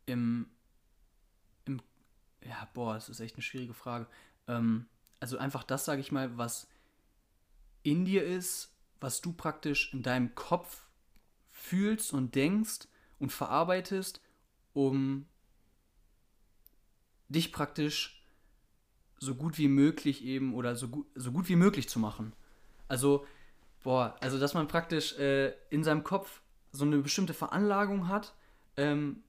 Im, im, ja, boah, das ist echt eine schwierige Frage. Ähm, also einfach das, sage ich mal, was in dir ist, was du praktisch in deinem Kopf fühlst und denkst und verarbeitest, um dich praktisch so gut wie möglich eben oder so gut, so gut wie möglich zu machen. Also, boah, also dass man praktisch äh, in seinem Kopf so eine bestimmte Veranlagung hat, ähm,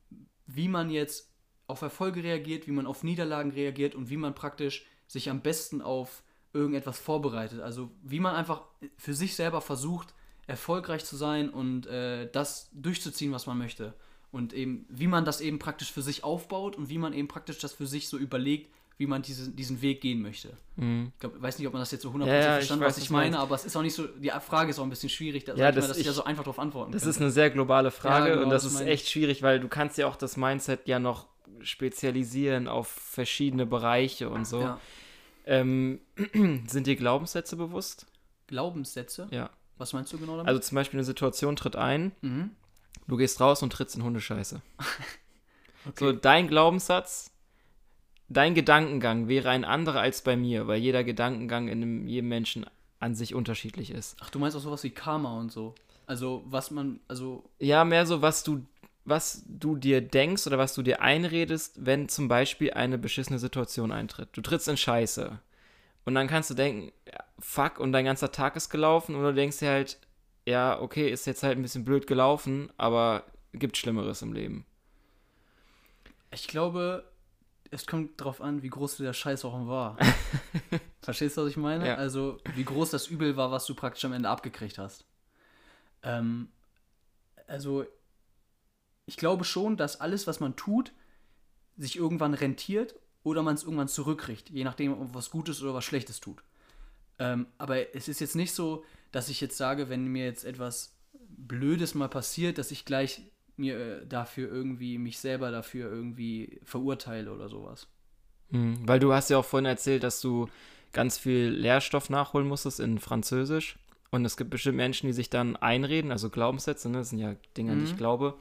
wie man jetzt auf Erfolge reagiert, wie man auf Niederlagen reagiert und wie man praktisch sich am besten auf irgendetwas vorbereitet. Also wie man einfach für sich selber versucht, erfolgreich zu sein und äh, das durchzuziehen, was man möchte. Und eben, wie man das eben praktisch für sich aufbaut und wie man eben praktisch das für sich so überlegt, wie man diese, diesen Weg gehen möchte. Mhm. Ich glaub, weiß nicht, ob man das jetzt so 100% ja, verstanden hat, was ich meine, aber es ist auch nicht so, die Frage ist auch ein bisschen schwierig, da, ja, das, mal, dass ich, ich ja so einfach darauf antworten Das könnte. ist eine sehr globale Frage ja, genau, und das, das ist echt schwierig, weil du kannst ja auch das Mindset ja noch spezialisieren auf verschiedene Bereiche und so. Ja. Ähm, sind dir Glaubenssätze bewusst? Glaubenssätze? Ja. Was meinst du genau damit? Also zum Beispiel eine Situation tritt ein, mhm. du gehst raus und trittst in Hundescheiße. okay. So, dein Glaubenssatz, dein Gedankengang wäre ein anderer als bei mir, weil jeder Gedankengang in einem, jedem Menschen an sich unterschiedlich ist. Ach, du meinst auch sowas wie Karma und so? Also, was man, also. Ja, mehr so, was du was du dir denkst oder was du dir einredest, wenn zum Beispiel eine beschissene Situation eintritt. Du trittst in Scheiße. Und dann kannst du denken, fuck, und dein ganzer Tag ist gelaufen. Und du denkst dir halt, ja, okay, ist jetzt halt ein bisschen blöd gelaufen, aber gibt Schlimmeres im Leben. Ich glaube, es kommt darauf an, wie groß der Scheiß auch war. Verstehst du, was ich meine? Ja. Also, wie groß das Übel war, was du praktisch am Ende abgekriegt hast. Ähm, also, ich glaube schon, dass alles, was man tut, sich irgendwann rentiert oder man es irgendwann zurückkriegt, je nachdem, ob man was Gutes oder was Schlechtes tut. Ähm, aber es ist jetzt nicht so, dass ich jetzt sage, wenn mir jetzt etwas Blödes mal passiert, dass ich gleich mir äh, dafür irgendwie, mich selber dafür irgendwie verurteile oder sowas. Mhm, weil du hast ja auch vorhin erzählt, dass du ganz viel Lehrstoff nachholen musstest in Französisch. Und es gibt bestimmt Menschen, die sich dann einreden, also Glaubenssätze, ne, das sind ja Dinge, an die ich Mhm. glaube,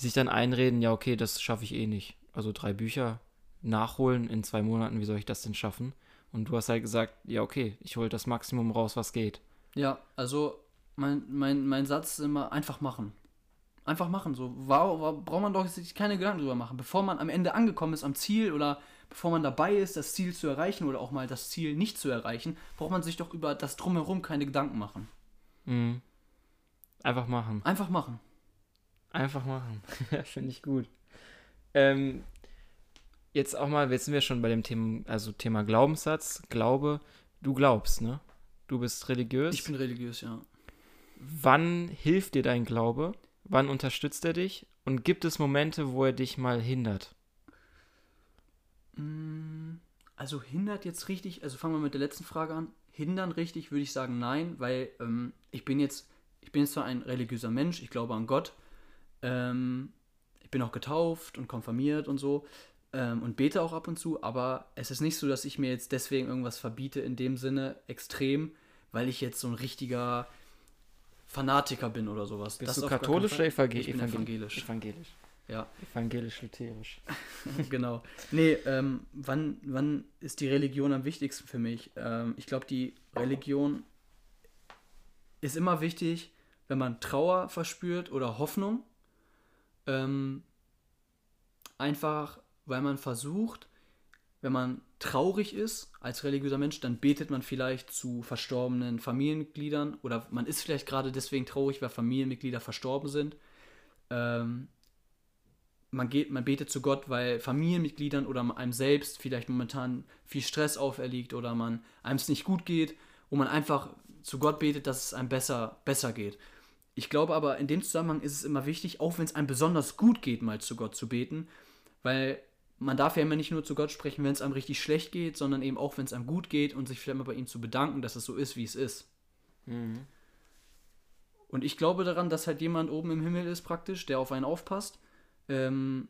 die sich dann einreden, ja, okay, das schaffe ich eh nicht. Also drei Bücher nachholen in zwei Monaten, wie soll ich das denn schaffen? Und du hast halt gesagt, ja, okay, ich hole das Maximum raus, was geht. Ja, also mein, mein, mein Satz ist immer einfach machen. Einfach machen. So, warum, warum braucht man doch sich keine Gedanken drüber machen. Bevor man am Ende angekommen ist am Ziel oder bevor man dabei ist, das Ziel zu erreichen oder auch mal das Ziel nicht zu erreichen, braucht man sich doch über das Drumherum keine Gedanken machen. Mhm. Einfach machen. Einfach machen. Einfach machen. Finde ich gut. Ähm, jetzt auch mal, jetzt sind wir schon bei dem Thema, also Thema Glaubenssatz, Glaube. Du glaubst, ne? Du bist religiös. Ich bin religiös, ja. Wann hilft dir dein Glaube? Wann unterstützt er dich? Und gibt es Momente, wo er dich mal hindert? Mm, Also hindert jetzt richtig, also fangen wir mit der letzten Frage an. Hindern richtig würde ich sagen nein, weil ähm, ich bin jetzt, ich bin jetzt zwar ein religiöser Mensch, ich glaube an Gott, ähm, ich bin auch getauft und konfirmiert und so ähm, und bete auch ab und zu, aber es ist nicht so, dass ich mir jetzt deswegen irgendwas verbiete in dem Sinne extrem, weil ich jetzt so ein richtiger Fanatiker bin oder sowas. Bist Das du katholisch oder evangel Ich bin evangel- evangelisch. Evangelisch. Ja. Evangelisch-lutherisch. genau. Nee, ähm, wann, wann ist die Religion am wichtigsten für mich? Ähm, ich glaube, die Religion ist immer wichtig, wenn man Trauer verspürt oder Hoffnung. Ähm, einfach, weil man versucht, wenn man traurig ist als religiöser Mensch, dann betet man vielleicht zu verstorbenen Familienmitgliedern oder man ist vielleicht gerade deswegen traurig, weil Familienmitglieder verstorben sind. Ähm, man, geht, man betet zu Gott, weil Familienmitgliedern oder einem selbst vielleicht momentan viel Stress auferliegt oder man einem es nicht gut geht und man einfach zu Gott betet, dass es einem besser, besser geht. Ich glaube aber, in dem Zusammenhang ist es immer wichtig, auch wenn es einem besonders gut geht, mal zu Gott zu beten, weil man darf ja immer nicht nur zu Gott sprechen, wenn es einem richtig schlecht geht, sondern eben auch, wenn es einem gut geht und sich vielleicht mal bei ihm zu bedanken, dass es so ist, wie es ist. Mhm. Und ich glaube daran, dass halt jemand oben im Himmel ist praktisch, der auf einen aufpasst. Ähm,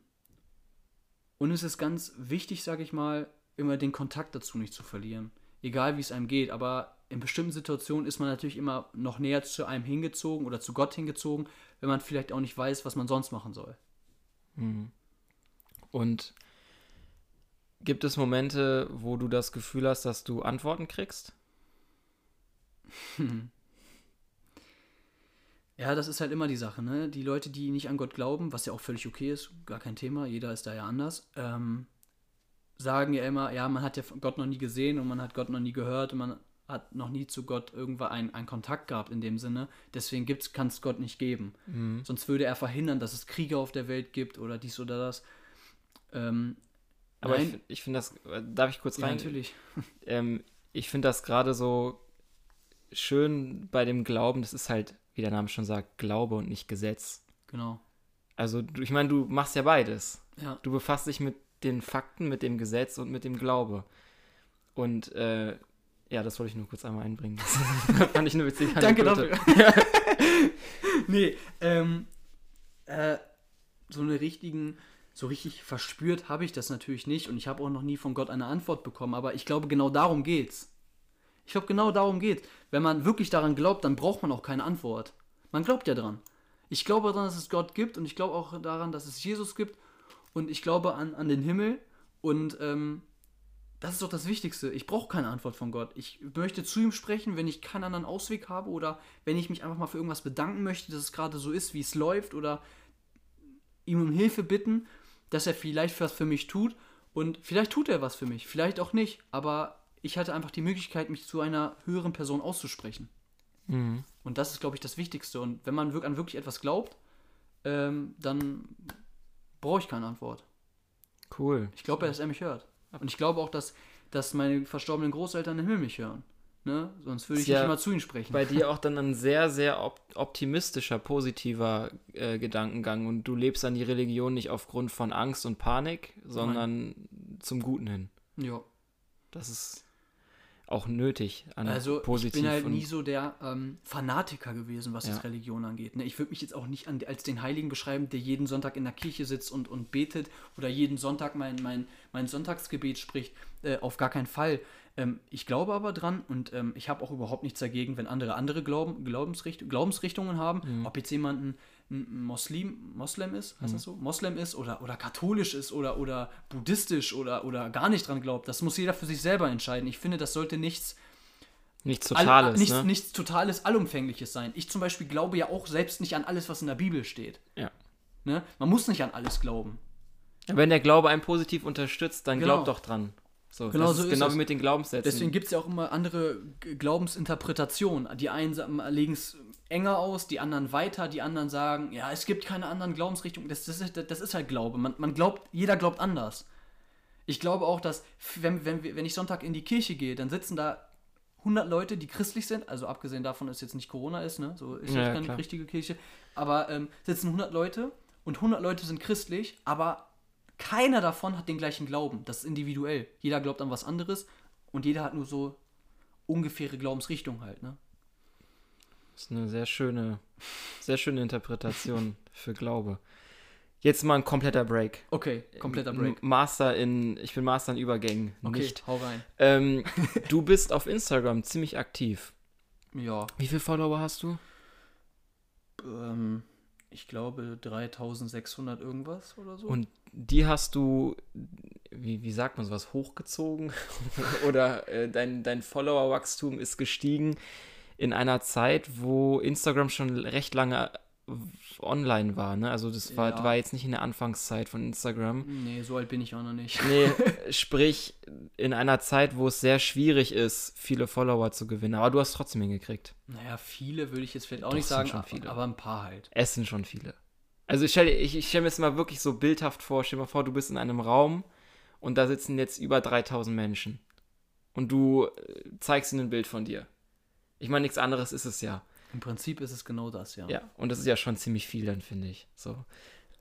und es ist ganz wichtig, sage ich mal, immer den Kontakt dazu nicht zu verlieren. Egal wie es einem geht, aber in bestimmten Situationen ist man natürlich immer noch näher zu einem hingezogen oder zu Gott hingezogen, wenn man vielleicht auch nicht weiß, was man sonst machen soll. Mhm. Und gibt es Momente, wo du das Gefühl hast, dass du Antworten kriegst? Ja, das ist halt immer die Sache, ne? Die Leute, die nicht an Gott glauben, was ja auch völlig okay ist, gar kein Thema, jeder ist da ja anders, ähm, sagen ja immer, ja, man hat ja Gott noch nie gesehen und man hat Gott noch nie gehört und man hat noch nie zu Gott irgendwann einen, einen Kontakt gehabt in dem Sinne. Deswegen kann es Gott nicht geben. Mhm. Sonst würde er verhindern, dass es Kriege auf der Welt gibt oder dies oder das. Ähm, Aber nein, ich, ich finde das, äh, darf ich kurz ja, rein? natürlich. ähm, ich finde das gerade so schön bei dem Glauben, das ist halt, wie der Name schon sagt, Glaube und nicht Gesetz. Genau. Also, du, ich meine, du machst ja beides. Ja. Du befasst dich mit den Fakten, mit dem Gesetz und mit dem Glaube. Und äh, ja, das wollte ich nur kurz einmal einbringen. Das fand ich eine witzige Danke dafür. nee, ähm, äh, so eine richtigen, so richtig verspürt habe ich das natürlich nicht und ich habe auch noch nie von Gott eine Antwort bekommen, aber ich glaube, genau darum geht's. Ich glaube, genau darum geht's. Wenn man wirklich daran glaubt, dann braucht man auch keine Antwort. Man glaubt ja dran. Ich glaube daran, dass es Gott gibt und ich glaube auch daran, dass es Jesus gibt und ich glaube an, an den Himmel und ähm, das ist doch das Wichtigste. Ich brauche keine Antwort von Gott. Ich möchte zu ihm sprechen, wenn ich keinen anderen Ausweg habe oder wenn ich mich einfach mal für irgendwas bedanken möchte, dass es gerade so ist, wie es läuft oder ihm um Hilfe bitten, dass er vielleicht was für mich tut und vielleicht tut er was für mich, vielleicht auch nicht, aber ich hatte einfach die Möglichkeit, mich zu einer höheren Person auszusprechen. Mhm. Und das ist, glaube ich, das Wichtigste. Und wenn man an wirklich etwas glaubt, ähm, dann brauche ich keine Antwort. Cool. Ich glaube, dass er mich hört. Und ich glaube auch, dass, dass meine verstorbenen Großeltern im Himmel mich hören. Ne? Sonst würde ich ja nicht immer zu ihnen sprechen. Bei dir auch dann ein sehr, sehr op optimistischer, positiver äh, Gedankengang und du lebst an die Religion nicht aufgrund von Angst und Panik, sondern zum Guten hin. ja. Das ist auch nötig an Also positiv ich bin halt nie so der ähm, Fanatiker gewesen, was Ja. jetzt Religion angeht. Ne? Ich würde mich jetzt auch nicht an, als den Heiligen beschreiben, der jeden Sonntag in der Kirche sitzt und, und betet oder jeden Sonntag mein, mein, mein Sonntagsgebet spricht. Äh, auf gar keinen Fall. Ähm, ich glaube aber dran und ähm, ich habe auch überhaupt nichts dagegen, wenn andere andere Glauben, Glaubensricht, Glaubensrichtungen haben. Mhm. Ob jetzt jemand ein, Muslim, Moslem ist, heißt das so? Moslem ist oder, oder katholisch ist oder, oder buddhistisch oder, oder gar nicht dran glaubt. Das muss jeder für sich selber entscheiden. Ich finde, das sollte nichts nichts all- Totales, nichts, ne? nichts totales, allumfängliches sein. Ich zum Beispiel glaube ja auch selbst nicht an alles, was in der Bibel steht. Ja. Ne? Man muss nicht an alles glauben. Wenn der Glaube einen positiv unterstützt, dann Genau. glaub doch dran. So, Genau das so ist genau es. wie mit den Glaubenssätzen. Deswegen gibt es ja auch immer andere Glaubensinterpretationen. Die einen legen es enger aus, die anderen weiter, die anderen sagen, ja, es gibt keine anderen Glaubensrichtungen. Das, das, ist, das ist halt Glaube. Man, man glaubt, jeder glaubt anders. Ich glaube auch, dass, wenn, wenn, wenn ich Sonntag in die Kirche gehe, dann sitzen da 100 Leute, die christlich sind, also abgesehen davon, dass jetzt nicht Corona ist, ne? so ist ja, keine klar. richtige Kirche, aber ähm, sitzen 100 Leute und 100 Leute sind christlich, aber keiner davon hat den gleichen Glauben. Das ist individuell. Jeder glaubt an was anderes und jeder hat nur so ungefähre Glaubensrichtung halt, ne? Das ist eine sehr schöne, sehr schöne Interpretation für Glaube. Jetzt mal ein kompletter Break. Okay, kompletter Break. Master in, ich bin Master in Übergängen, Okay, nicht. hau rein. Ähm, du bist auf Instagram ziemlich aktiv. Ja, Wie viele Follower hast du? ähm, ich glaube 3600 irgendwas oder so. Und die hast du, wie, wie sagt man sowas, hochgezogen? Oder äh, dein, dein Follower-Wachstum ist gestiegen in einer Zeit, wo Instagram schon recht lange online war. Ne? Also das war, Ja. war jetzt nicht in der Anfangszeit von Instagram. nee, so alt bin ich auch noch nicht. Nee, sprich, in einer Zeit, wo es sehr schwierig ist, viele Follower zu gewinnen. Aber du hast trotzdem hingekriegt. Naja, viele würde ich jetzt vielleicht auch Doch, nicht sind sagen, schon aber, viele. aber ein paar halt. Es sind schon viele. Also ich stelle ich, ich stell mir das mal wirklich so bildhaft vor. Stell dir mal vor, du bist in einem Raum und da sitzen jetzt über 3000 Menschen. Und du äh, zeigst ihnen ein Bild von dir. Ich meine, nichts anderes ist es ja. Im Prinzip ist es genau das, ja. Ja, und das ist ja schon ziemlich viel dann, finde ich. So.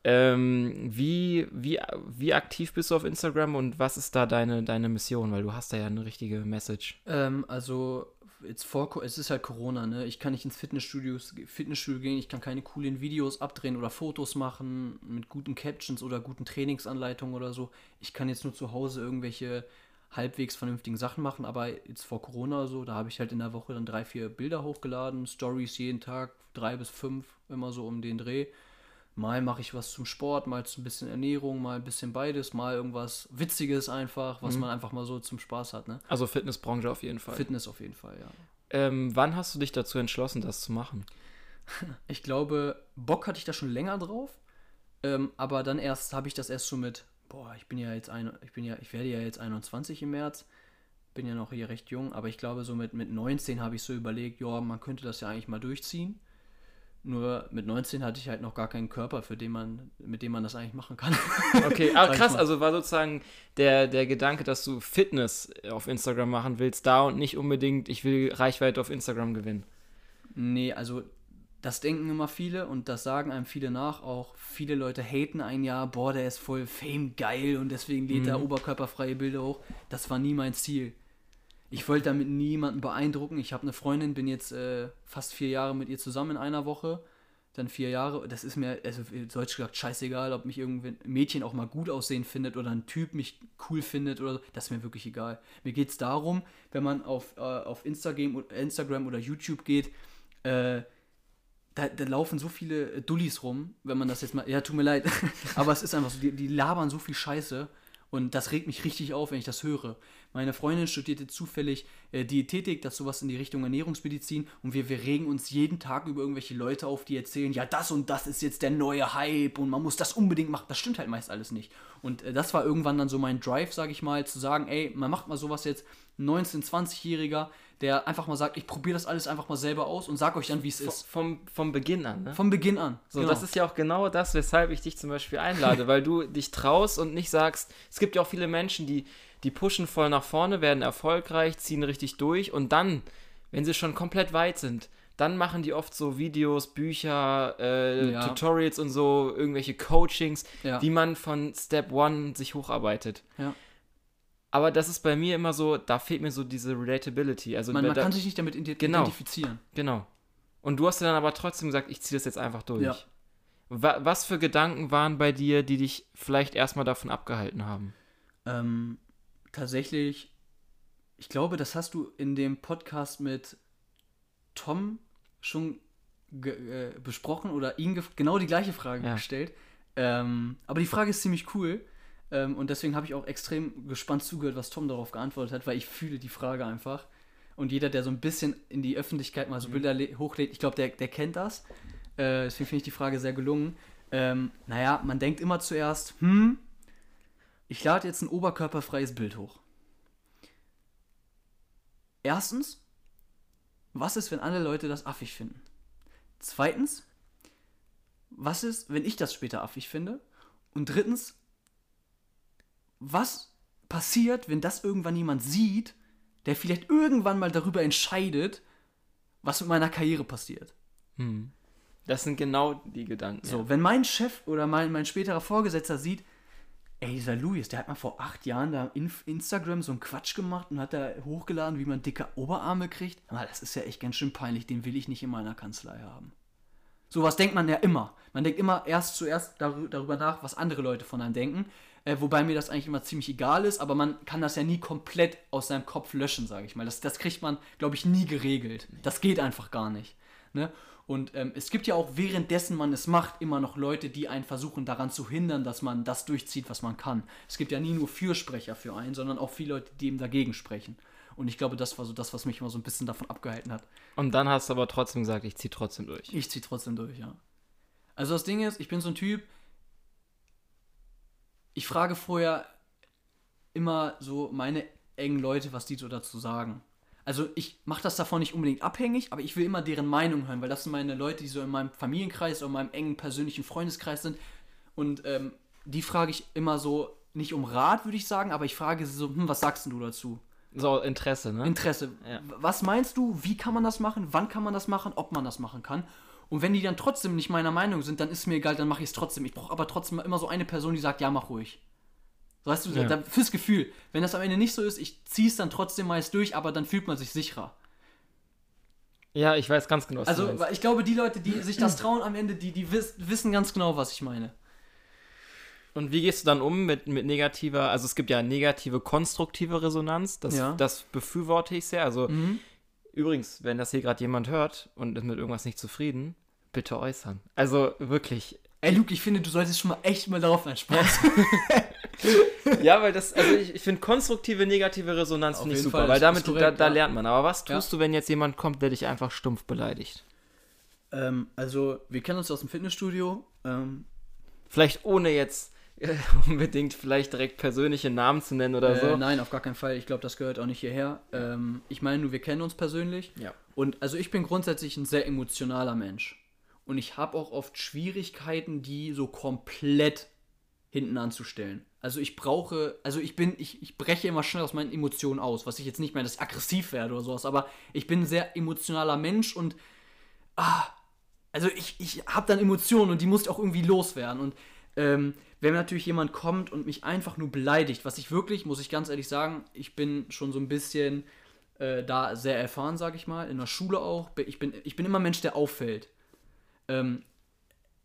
Ähm, wie, wie, wie aktiv bist du auf Instagram und was ist da deine, deine Mission? Weil du hast da ja eine richtige Message. Ähm, also jetzt vor, es ist halt Corona, ne? Ich kann nicht ins Fitnessstudios, Fitnessstudio gehen, ich kann keine coolen Videos abdrehen oder Fotos machen mit guten Captions oder guten Trainingsanleitungen oder so. Ich kann jetzt nur zu Hause irgendwelche halbwegs vernünftigen Sachen machen, aber jetzt vor Corona so, da habe ich halt in der Woche dann drei, vier Bilder hochgeladen, Stories jeden Tag, drei bis fünf, immer so um den Dreh. Mal mache ich was zum Sport, mal ein bisschen Ernährung, mal ein bisschen beides, mal irgendwas Witziges einfach, was man einfach mal so zum Spaß hat, ne? Also Fitnessbranche auf jeden Fall. Fitness auf jeden Fall, ja. ähm, wann hast du dich dazu entschlossen, das zu machen? Ich glaube, Bock hatte ich da schon länger drauf. Ähm, aber dann erst habe ich das erst so mit, boah, ich bin ja jetzt ein, ich bin ja, ich werde ja jetzt 21 im März, bin ja noch hier recht jung, aber ich glaube, so mit, mit 19 habe ich so überlegt, ja, man könnte das ja eigentlich mal durchziehen. Nur mit 19 hatte ich halt noch gar keinen Körper, für den man, mit dem man das eigentlich machen kann. Okay, aber ich krass, also war sozusagen der, der Gedanke, dass du Fitness auf Instagram machen willst, da und nicht unbedingt, ich will Reichweite auf Instagram gewinnen. Nee, also das denken immer viele und das sagen einem viele nach. Auch viele Leute haten ein Jahr, boah, der ist voll Fame geil und deswegen lädt er oberkörperfreie Bilder hoch. Das war nie mein Ziel. Ich wollte damit niemanden beeindrucken. Ich habe eine Freundin, bin jetzt äh, fast vier Jahre mit ihr zusammen in einer Woche. Dann vier Jahre. Das ist mir, also in Deutsch gesagt, scheißegal, ob mich irgendein Mädchen auch mal gut aussehen findet oder ein Typ mich cool findet oder so. Das ist mir wirklich egal. Mir geht es darum, wenn man auf, äh, auf Instagram, Instagram oder YouTube geht, äh, da, da laufen so viele äh, Dullis rum, wenn man das jetzt mal. Ja, tut mir leid. Aber es ist einfach so, die, die labern so viel Scheiße. Und das regt mich richtig auf, wenn ich das höre. Meine Freundin studierte zufällig äh, Diätetik, das sowas in die Richtung Ernährungsmedizin. Und wir, wir regen uns jeden Tag über irgendwelche Leute auf, die erzählen, ja, das und das ist jetzt der neue Hype und man muss das unbedingt machen. Das stimmt halt meist alles nicht. Und äh, das war irgendwann dann so mein Drive, sage ich mal, zu sagen, ey, man macht mal sowas jetzt. Ein 19-, 20-Jähriger, der einfach mal sagt, ich probiere das alles einfach mal selber aus und sag euch dann, wie es ist. Vom, vom Beginn an, ne? Von Beginn an. So, das ist ja auch genau das, weshalb ich dich zum Beispiel einlade, weil du dich traust und nicht sagst, es gibt ja auch viele Menschen, die, die pushen voll nach vorne, werden erfolgreich, ziehen richtig durch und dann, wenn sie schon komplett weit sind, dann machen die oft so Videos, Bücher, äh, Ja. Tutorials und so, irgendwelche Coachings, Ja. wie man von Step One sich hocharbeitet. Ja. Aber das ist bei mir immer so, da fehlt mir so diese Relatability. Also Man, man da, kann sich nicht damit Genau. identifizieren. Genau. Und du hast ja dann aber trotzdem gesagt, ich ziehe das jetzt einfach durch. Ja. Wa was für Gedanken waren bei dir, die dich vielleicht erstmal davon abgehalten haben? Ähm, tatsächlich, ich glaube, das hast du in dem Podcast mit Tom schon äh, besprochen oder ihn gef- genau die gleiche Frage Ja. gestellt. Ähm, aber die Frage ist ziemlich cool. Ähm, und deswegen habe ich auch extrem gespannt zugehört, was Tom darauf geantwortet hat, weil ich fühle die Frage einfach. Und jeder, der so ein bisschen in die Öffentlichkeit mal so Bilder le- hochlädt, ich glaube, der, der kennt das. Äh, deswegen finde ich die Frage sehr gelungen. Ähm, naja, man denkt immer zuerst, hm, ich lade jetzt ein oberkörperfreies Bild hoch. Erstens, was ist, wenn alle Leute das affig finden? Zweitens, was ist, wenn ich das später affig finde? Und drittens, was passiert, wenn das irgendwann jemand sieht, der vielleicht irgendwann mal darüber entscheidet, was mit meiner Karriere passiert? Hm. Das sind genau die Gedanken. So, ja. wenn mein Chef oder mein, mein späterer Vorgesetzter sieht, ey, dieser Luis, der hat mal vor acht Jahren da in Instagram so einen Quatsch gemacht und hat da hochgeladen, wie man dicke Oberarme kriegt. Aber das ist ja echt ganz schön peinlich, den will ich nicht in meiner Kanzlei haben. Sowas denkt man ja immer. Man denkt immer erst zuerst darü- darüber nach, was andere Leute von einem denken. Äh, wobei mir das eigentlich immer ziemlich egal ist, aber man kann das ja nie komplett aus seinem Kopf löschen, sage ich mal. Das, das kriegt man, glaube ich, nie geregelt. Das geht einfach gar nicht. Ne? Und ähm, es gibt ja auch währenddessen man es macht, immer noch Leute, die einen versuchen daran zu hindern, dass man das durchzieht, was man kann. Es gibt ja nie nur Fürsprecher für einen, sondern auch viele Leute, die ihm dagegen sprechen. Und ich glaube, das war so das, was mich immer so ein bisschen davon abgehalten hat. Und dann hast du aber trotzdem gesagt, ich ziehe trotzdem durch. Ich ziehe trotzdem durch, ja. Also das Ding ist, ich bin so ein Typ, ich frage vorher immer so meine engen Leute, was die so dazu sagen. Also ich mache das davon nicht unbedingt abhängig, aber ich will immer deren Meinung hören, weil das sind meine Leute, die so in meinem Familienkreis oder in meinem engen persönlichen Freundeskreis sind. Und ähm, die frage ich immer so, nicht um Rat, würde ich sagen, aber ich frage sie so, hm, was sagst denn du dazu? So, Interesse, ne? Interesse. Ja. Was meinst du? Wie kann man das machen? Wann kann man das machen? Ob man das machen kann? Und wenn die dann trotzdem nicht meiner Meinung sind, dann ist mir egal, dann mache ich es trotzdem. Ich brauche aber trotzdem immer so eine Person, die sagt, ja, mach ruhig. So, weißt du, Ja. da, fürs Gefühl. Wenn das am Ende nicht so ist, ich ziehe es dann trotzdem meist durch, aber dann fühlt man sich sicherer. ja, ich weiß ganz genau, was du Also, meinst. weil ich glaube, die Leute, die sich das trauen am Ende, die, die wiss, wissen ganz genau, was ich meine. Und wie gehst du dann um mit, mit negativer, also es gibt ja negative, konstruktive Resonanz, das, Ja. das befürworte ich sehr. Also Mhm. Übrigens, wenn das hier gerade jemand hört und ist mit irgendwas nicht zufrieden, bitte äußern. Also wirklich. Ey, Luke, ich finde, du solltest schon mal echt mal darauf Spaß. Ja, weil das, also ich, ich finde konstruktive, negative Resonanz finde ich super, Fall, weil damit, korrekt, da, da ja. lernt man. Aber was Ja. tust du, wenn jetzt jemand kommt, der dich einfach stumpf beleidigt? ähm, also, wir kennen uns aus dem Fitnessstudio. Ähm, Vielleicht ohne jetzt unbedingt vielleicht direkt persönliche Namen zu nennen oder Äh, so. nein, auf gar keinen Fall. Ich glaube, das gehört auch nicht hierher. Ähm, ich meine nur, wir kennen uns persönlich. Ja. Und also ich bin grundsätzlich ein sehr emotionaler Mensch. Und ich habe auch oft Schwierigkeiten, die so komplett hinten anzustellen. Also ich brauche, also ich bin, ich, ich breche immer schnell aus meinen Emotionen aus, was ich jetzt nicht meine, dass ich aggressiv werde oder sowas, aber ich bin ein sehr emotionaler Mensch und ah, also ich, ich habe dann Emotionen und die muss ich auch irgendwie loswerden. Und ähm, wenn natürlich jemand kommt und mich einfach nur beleidigt, was ich wirklich, muss ich ganz ehrlich sagen, ich bin schon so ein bisschen äh, da sehr erfahren, sage ich mal, in der Schule auch. Ich bin, ich bin immer ein Mensch, der auffällt. Ähm,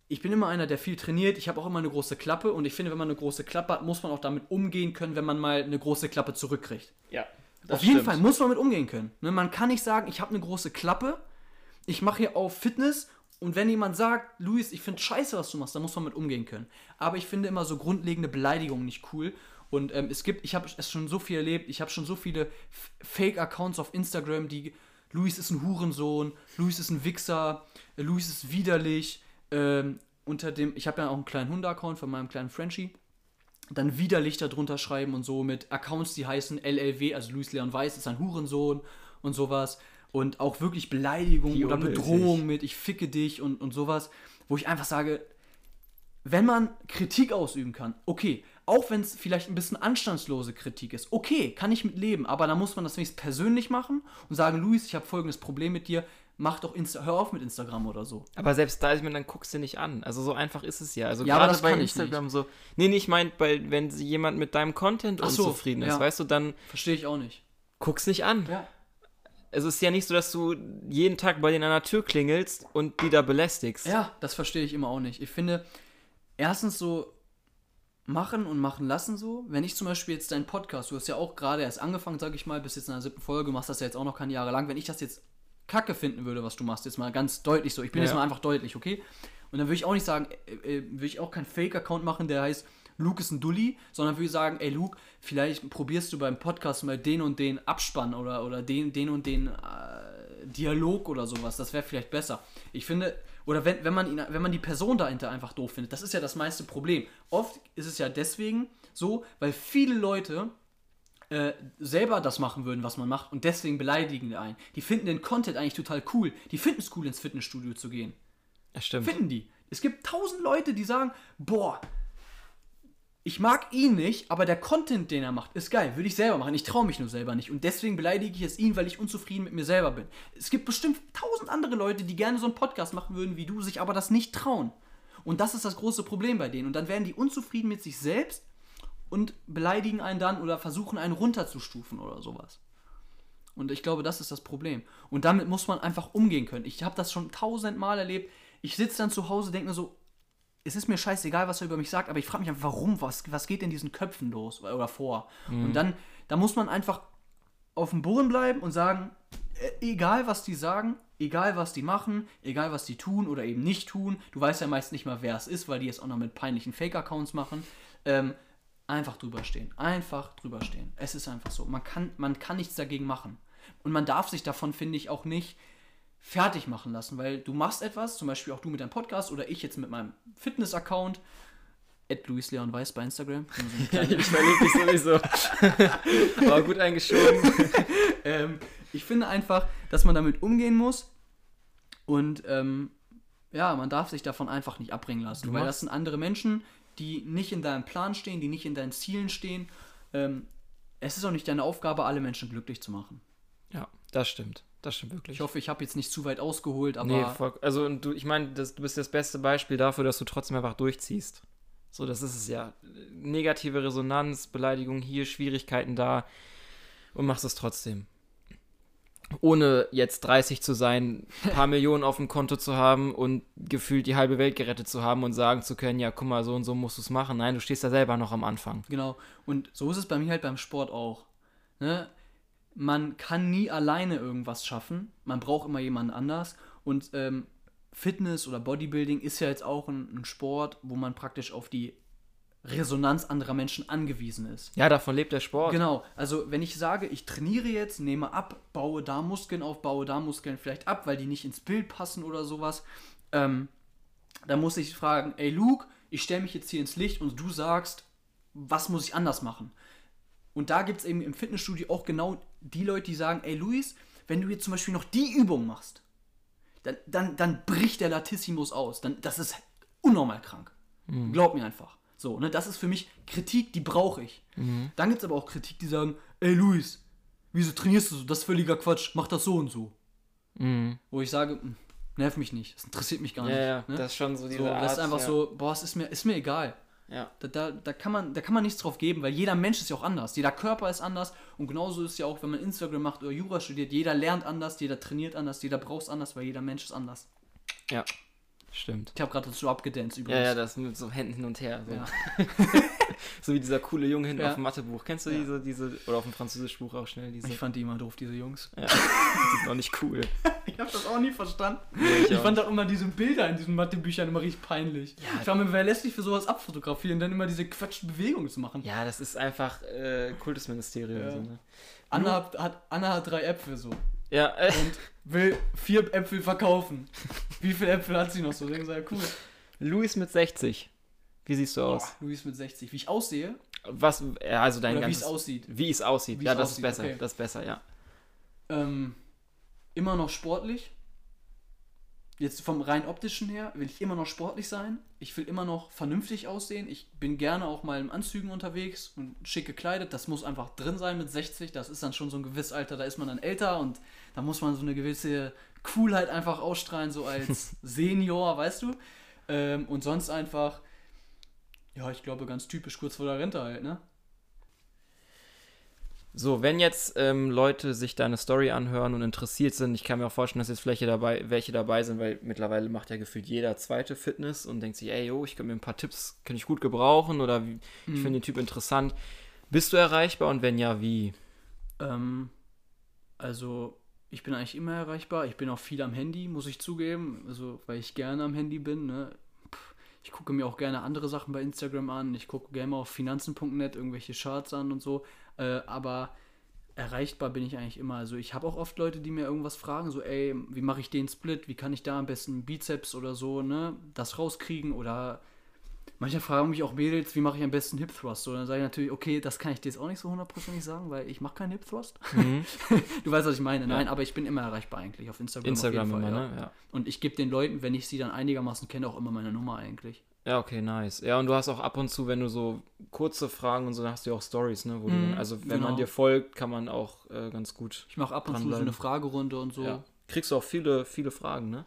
ich bin immer einer, der viel trainiert. Ich habe auch immer eine große Klappe und ich finde, wenn man eine große Klappe hat, muss man auch damit umgehen können, wenn man mal eine große Klappe zurückkriegt. Ja. Auf jeden Fall muss man mit umgehen können. Ne, man kann nicht sagen, ich habe eine große Klappe, ich mache hier auf Fitness und wenn jemand sagt, Luis, ich finde scheiße, was du machst, dann muss man mit umgehen können. Aber ich finde immer so grundlegende Beleidigungen nicht cool. Und ähm, es gibt, ich habe es schon so viel erlebt, ich habe schon so viele Fake-Accounts auf Instagram, die Luis ist ein Hurensohn, Luis ist ein Wichser, Luis ist widerlich. Ähm, unter dem, ich habe ja auch einen kleinen Hunde-Account von meinem kleinen Frenchie dann widerlich darunter schreiben und so mit Accounts, die heißen LLW, also Luis Leon Weiß ist ein Hurensohn und sowas. Und auch wirklich Beleidigung Wie oder unnötig. Bedrohung mit ich ficke dich und, und sowas, wo ich einfach sage, wenn man Kritik ausüben kann, okay, auch wenn es vielleicht ein bisschen anstandslose Kritik ist, okay, kann ich mit leben, aber dann muss man das wenigstens persönlich machen und sagen, Luis, ich habe folgendes Problem mit dir, mach doch Insta, hör auf mit Instagram oder so. Aber selbst da ist mir dann guckst du nicht an. Also so einfach ist es ja. Also Ja, aber gerade das bei kann ich Instagram so. Nee, nee, ich meine, bei, wenn jemand mit deinem Content so, unzufrieden ist, ja. weißt du, dann Verstehe ich auch nicht. guck's nicht an. Ja. Es ist ja nicht so, dass du jeden Tag bei denen an der Tür klingelst und die da belästigst. Ja, das verstehe ich immer auch nicht. Ich finde, erstens so machen und machen lassen so. Wenn ich zum Beispiel jetzt deinen Podcast, du hast ja auch gerade erst angefangen, sag ich mal, bis jetzt in der siebten Folge, machst das ja jetzt auch noch keine Jahre lang. Wenn ich das jetzt kacke finden würde, was du machst, jetzt mal ganz deutlich so. Ich bin Ja. jetzt mal einfach deutlich, okay? Und dann würde ich auch nicht sagen, äh, äh, würde ich auch keinen Fake-Account machen, der heißt Luke ist ein Dulli, sondern würde ich sagen, ey Luke, vielleicht probierst du beim Podcast mal den und den Abspann oder, oder den, den und den äh, Dialog oder sowas. Das wäre vielleicht besser. Ich finde, oder wenn, wenn, man ihn, wenn man die Person dahinter einfach doof findet, das ist ja das meiste Problem. Oft ist es ja deswegen so, weil viele Leute äh, selber das machen würden, was man macht und deswegen beleidigen die einen. Die finden den Content eigentlich total cool. Die finden es cool, ins Fitnessstudio zu gehen. Ja, stimmt. Finden die. Es gibt tausend Leute, die sagen, boah, ich mag ihn nicht, aber der Content, den er macht, ist geil. Würde ich selber machen. Ich traue mich nur selber nicht. Und deswegen beleidige ich jetzt ihn, weil ich unzufrieden mit mir selber bin. Es gibt bestimmt tausend andere Leute, die gerne so einen Podcast machen würden wie du, sich aber das nicht trauen. Und das ist das große Problem bei denen. Und dann werden die unzufrieden mit sich selbst und beleidigen einen dann oder versuchen einen runterzustufen oder sowas. Und ich glaube, das ist das Problem. Und damit muss man einfach umgehen können. Ich habe das schon tausendmal erlebt. Ich sitze dann zu Hause, denke mir so, es ist mir scheißegal, was er über mich sagt, aber ich frage mich einfach, warum, was, was geht in diesen Köpfen los oder vor? Und dann, da muss man einfach auf dem Boden bleiben und sagen, äh, egal was die sagen, egal was die machen, egal was die tun oder eben nicht tun, du weißt ja meist nicht mal, wer es ist, weil die es auch noch mit peinlichen Fake-Accounts machen, ähm, einfach drüber stehen. Einfach drüber stehen. Es ist einfach so. Man kann, man kann nichts dagegen machen. Und man darf sich davon, finde ich, auch nicht fertig machen lassen, weil du machst etwas, zum Beispiel auch du mit deinem Podcast oder ich jetzt mit meinem Fitness-Account, at Luis Leon Weiß bei Instagram. So ich verliebe dich sowieso. Aber gut eingeschoben. ähm, ich finde einfach, dass man damit umgehen muss und ähm, ja, man darf sich davon einfach nicht abbringen lassen, Du weil das sind andere Menschen, die nicht in deinem Plan stehen, die nicht in deinen Zielen stehen. Ähm, es ist auch nicht deine Aufgabe, alle Menschen glücklich zu machen. Ja, das stimmt. Das stimmt wirklich. Ich hoffe, ich habe jetzt nicht zu weit ausgeholt, aber nee, voll, also und du, ich meine, du bist das beste Beispiel dafür, dass du trotzdem einfach durchziehst. So, das ist es ja. Negative Resonanz, Beleidigung hier, Schwierigkeiten da und machst es trotzdem. Ohne jetzt 30 zu sein, ein paar Millionen auf dem Konto zu haben und gefühlt die halbe Welt gerettet zu haben und sagen zu können, ja, guck mal, so und so musst du es machen. Nein, du stehst da selber noch am Anfang. Genau. Und so ist es bei mir halt beim Sport auch. Ne? Man kann nie alleine irgendwas schaffen. Man braucht immer jemanden anders. Und ähm, Fitness oder Bodybuilding ist ja jetzt auch ein, ein Sport, wo man praktisch auf die Resonanz anderer Menschen angewiesen ist. Ja, davon lebt der Sport. Genau, also wenn ich sage, ich trainiere jetzt, nehme ab, baue da Muskeln auf, baue da Muskeln vielleicht ab, weil die nicht ins Bild passen oder sowas, ähm, dann muss ich fragen, ey Luke, ich stelle mich jetzt hier ins Licht und du sagst, was muss ich anders machen? Und da gibt es eben im Fitnessstudio auch genau die Leute, die sagen, ey Luis, wenn du jetzt zum Beispiel noch die Übung machst, dann, dann, dann bricht der Latissimus aus. Dann, das ist unnormal krank. Glaub mir einfach. So, ne, das ist für mich Kritik, die brauche ich. Dann gibt es aber auch Kritik, die sagen, ey Luis, wieso trainierst du so? Das ist völliger Quatsch, mach das so und so. Mhm. Wo ich sage, "Hm, nerv mich nicht, das interessiert mich gar Ja, nicht. ja, ne? das ist schon so diese so, das ist einfach ja. so, boah, es ist mir, ist mir egal. Ja. Da, da, da, kann man, da kann man nichts drauf geben, weil jeder Mensch ist ja auch anders. Jeder Körper ist anders. Und genauso ist es ja auch, wenn man Instagram macht oder Jura studiert. Jeder lernt anders, jeder trainiert anders, jeder braucht es anders, weil jeder Mensch ist anders. Ja, stimmt. Ich habe gerade dazu abgedanced Ja, übrigens. ja, das mit so Händen hin und her. So, Ja. so wie dieser coole Junge hinten Ja. auf dem Mathebuch. Kennst du Ja. diese, diese, oder auf dem Französischbuch auch schnell, diese, Ich fand die immer doof, diese Jungs. ja, die sind noch nicht cool. Ich habe das auch nie verstanden. Nee, Ich auch fand auch immer diese Bilder in diesen Mathebüchern immer richtig peinlich. Ja. ich war mir, wer lässt sich für sowas abfotografieren, dann immer diese quatschen Bewegungen zu machen. Ja, das ist einfach äh, Kultusministerium. Ja. So, ne? Anna, hat, hat, Anna hat drei Äpfel so Ja, äh, und will vier Äpfel verkaufen. Wie viele Äpfel hat sie noch so? Sie, ja, cool. Luis mit 60. Wie siehst du aus? Boah, Luis mit 60. Wie ich aussehe Was, also dein oder wie es ganzes... aussieht. Wie es aussieht. Wie ja, das aussieht, ist besser. okay. Das ist besser, ja. Ähm, immer noch sportlich. Jetzt vom rein optischen her will ich immer noch sportlich sein. Ich will immer noch vernünftig aussehen. Ich bin gerne auch mal in Anzügen unterwegs und schick gekleidet. Das muss einfach drin sein mit 60. Das ist dann schon so ein gewisses Alter. Da ist man dann älter und da muss man so eine gewisse Coolheit einfach ausstrahlen, so als Senior, weißt du? Ähm, und sonst einfach, ja, ich glaube, ganz typisch kurz vor der Rente halt, ne? So, wenn jetzt ähm, Leute sich deine Story anhören und interessiert sind, ich kann mir auch vorstellen, dass jetzt welche dabei, welche dabei sind, weil mittlerweile macht ja gefühlt jeder zweite Fitness und denkt sich, ey, yo, ich kann mir ein paar Tipps, kann ich gut gebrauchen oder wie, ich finde den Typ interessant. Bist du erreichbar und wenn ja, wie? Ähm, also, ich bin eigentlich immer erreichbar. Ich bin auch viel am Handy, muss ich zugeben. Also, weil ich gerne am Handy bin. Ne? Ich gucke mir auch gerne andere Sachen bei Instagram an. Ich gucke gerne mal auf finanzen.net irgendwelche Charts an und so. Äh, aber erreichbar bin ich eigentlich immer. Also, ich habe auch oft Leute, die mir irgendwas fragen, so, ey, wie mache ich den Split? Wie kann ich da am besten Bizeps oder so, ne, das rauskriegen? Oder Manche fragen mich auch Mädels, wie mache ich am besten Hip Thrust? So, dann sage ich natürlich, okay, das kann ich dir jetzt auch nicht so hundertprozentig sagen, weil ich mache keinen Hip Thrust. du weißt, was ich meine. Nein, aber ich bin immer erreichbar eigentlich auf Instagram. Instagram auf jeden immer, Fall, ne? Ja. Und ich gebe den Leuten, wenn ich sie dann einigermaßen kenne, auch immer meine Nummer eigentlich. Ja, okay, nice. Ja, und du hast auch ab und zu, wenn du so kurze Fragen und so, dann hast du ja auch Stories, ne? Wo du Mhm, dann, also wenn man genau. dir folgt, kann man auch äh, ganz gut. Ich mache ab und zu so eine Fragerunde und so. Ja. Kriegst du auch viele, viele Fragen, ne?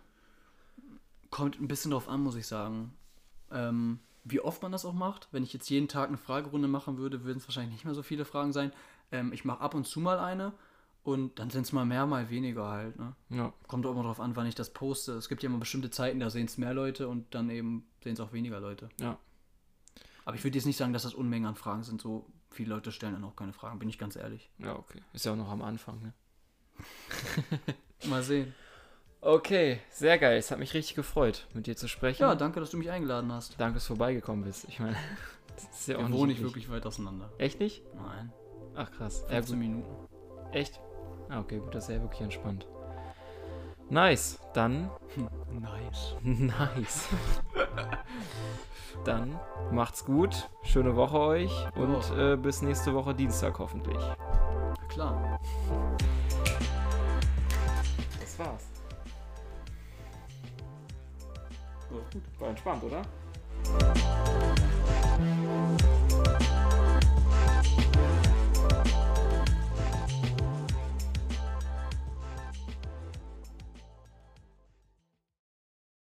Kommt ein bisschen drauf an, muss ich sagen. Ähm, wie oft man das auch macht. Wenn ich jetzt jeden Tag eine Fragerunde machen würde, würden es wahrscheinlich nicht mehr so viele Fragen sein. Ähm, ich mache ab und zu mal eine und dann sind es mal mehr, mal weniger halt. Ne? Ja. Kommt auch immer drauf an, wann ich das poste. Es gibt ja immer bestimmte Zeiten, da sehen es mehr Leute und dann eben sehen es auch weniger Leute. Ja. Aber ich würde jetzt nicht sagen, dass das Unmengen an Fragen sind. So viele Leute stellen dann auch keine Fragen, bin ich ganz ehrlich. Ja, okay. Ist ja auch noch am Anfang, ne? Mal sehen. Okay, sehr geil. Es hat mich richtig gefreut, mit dir zu sprechen. Ja, danke, dass du mich eingeladen hast. Danke, dass du vorbeigekommen bist. Ich meine, das ist ja auch Wir nicht wohnen nicht wirklich weit auseinander. Echt nicht? Nein. Ach krass. Ja, 15 gut. Minuten. Echt? Ah, okay, gut, das ist ja wirklich entspannt. Nice. Dann Nice. Nice. Dann macht's gut. Schöne Woche euch und äh, bis nächste Woche Dienstag hoffentlich. Klar. Das war's. Gut. War entspannt, oder?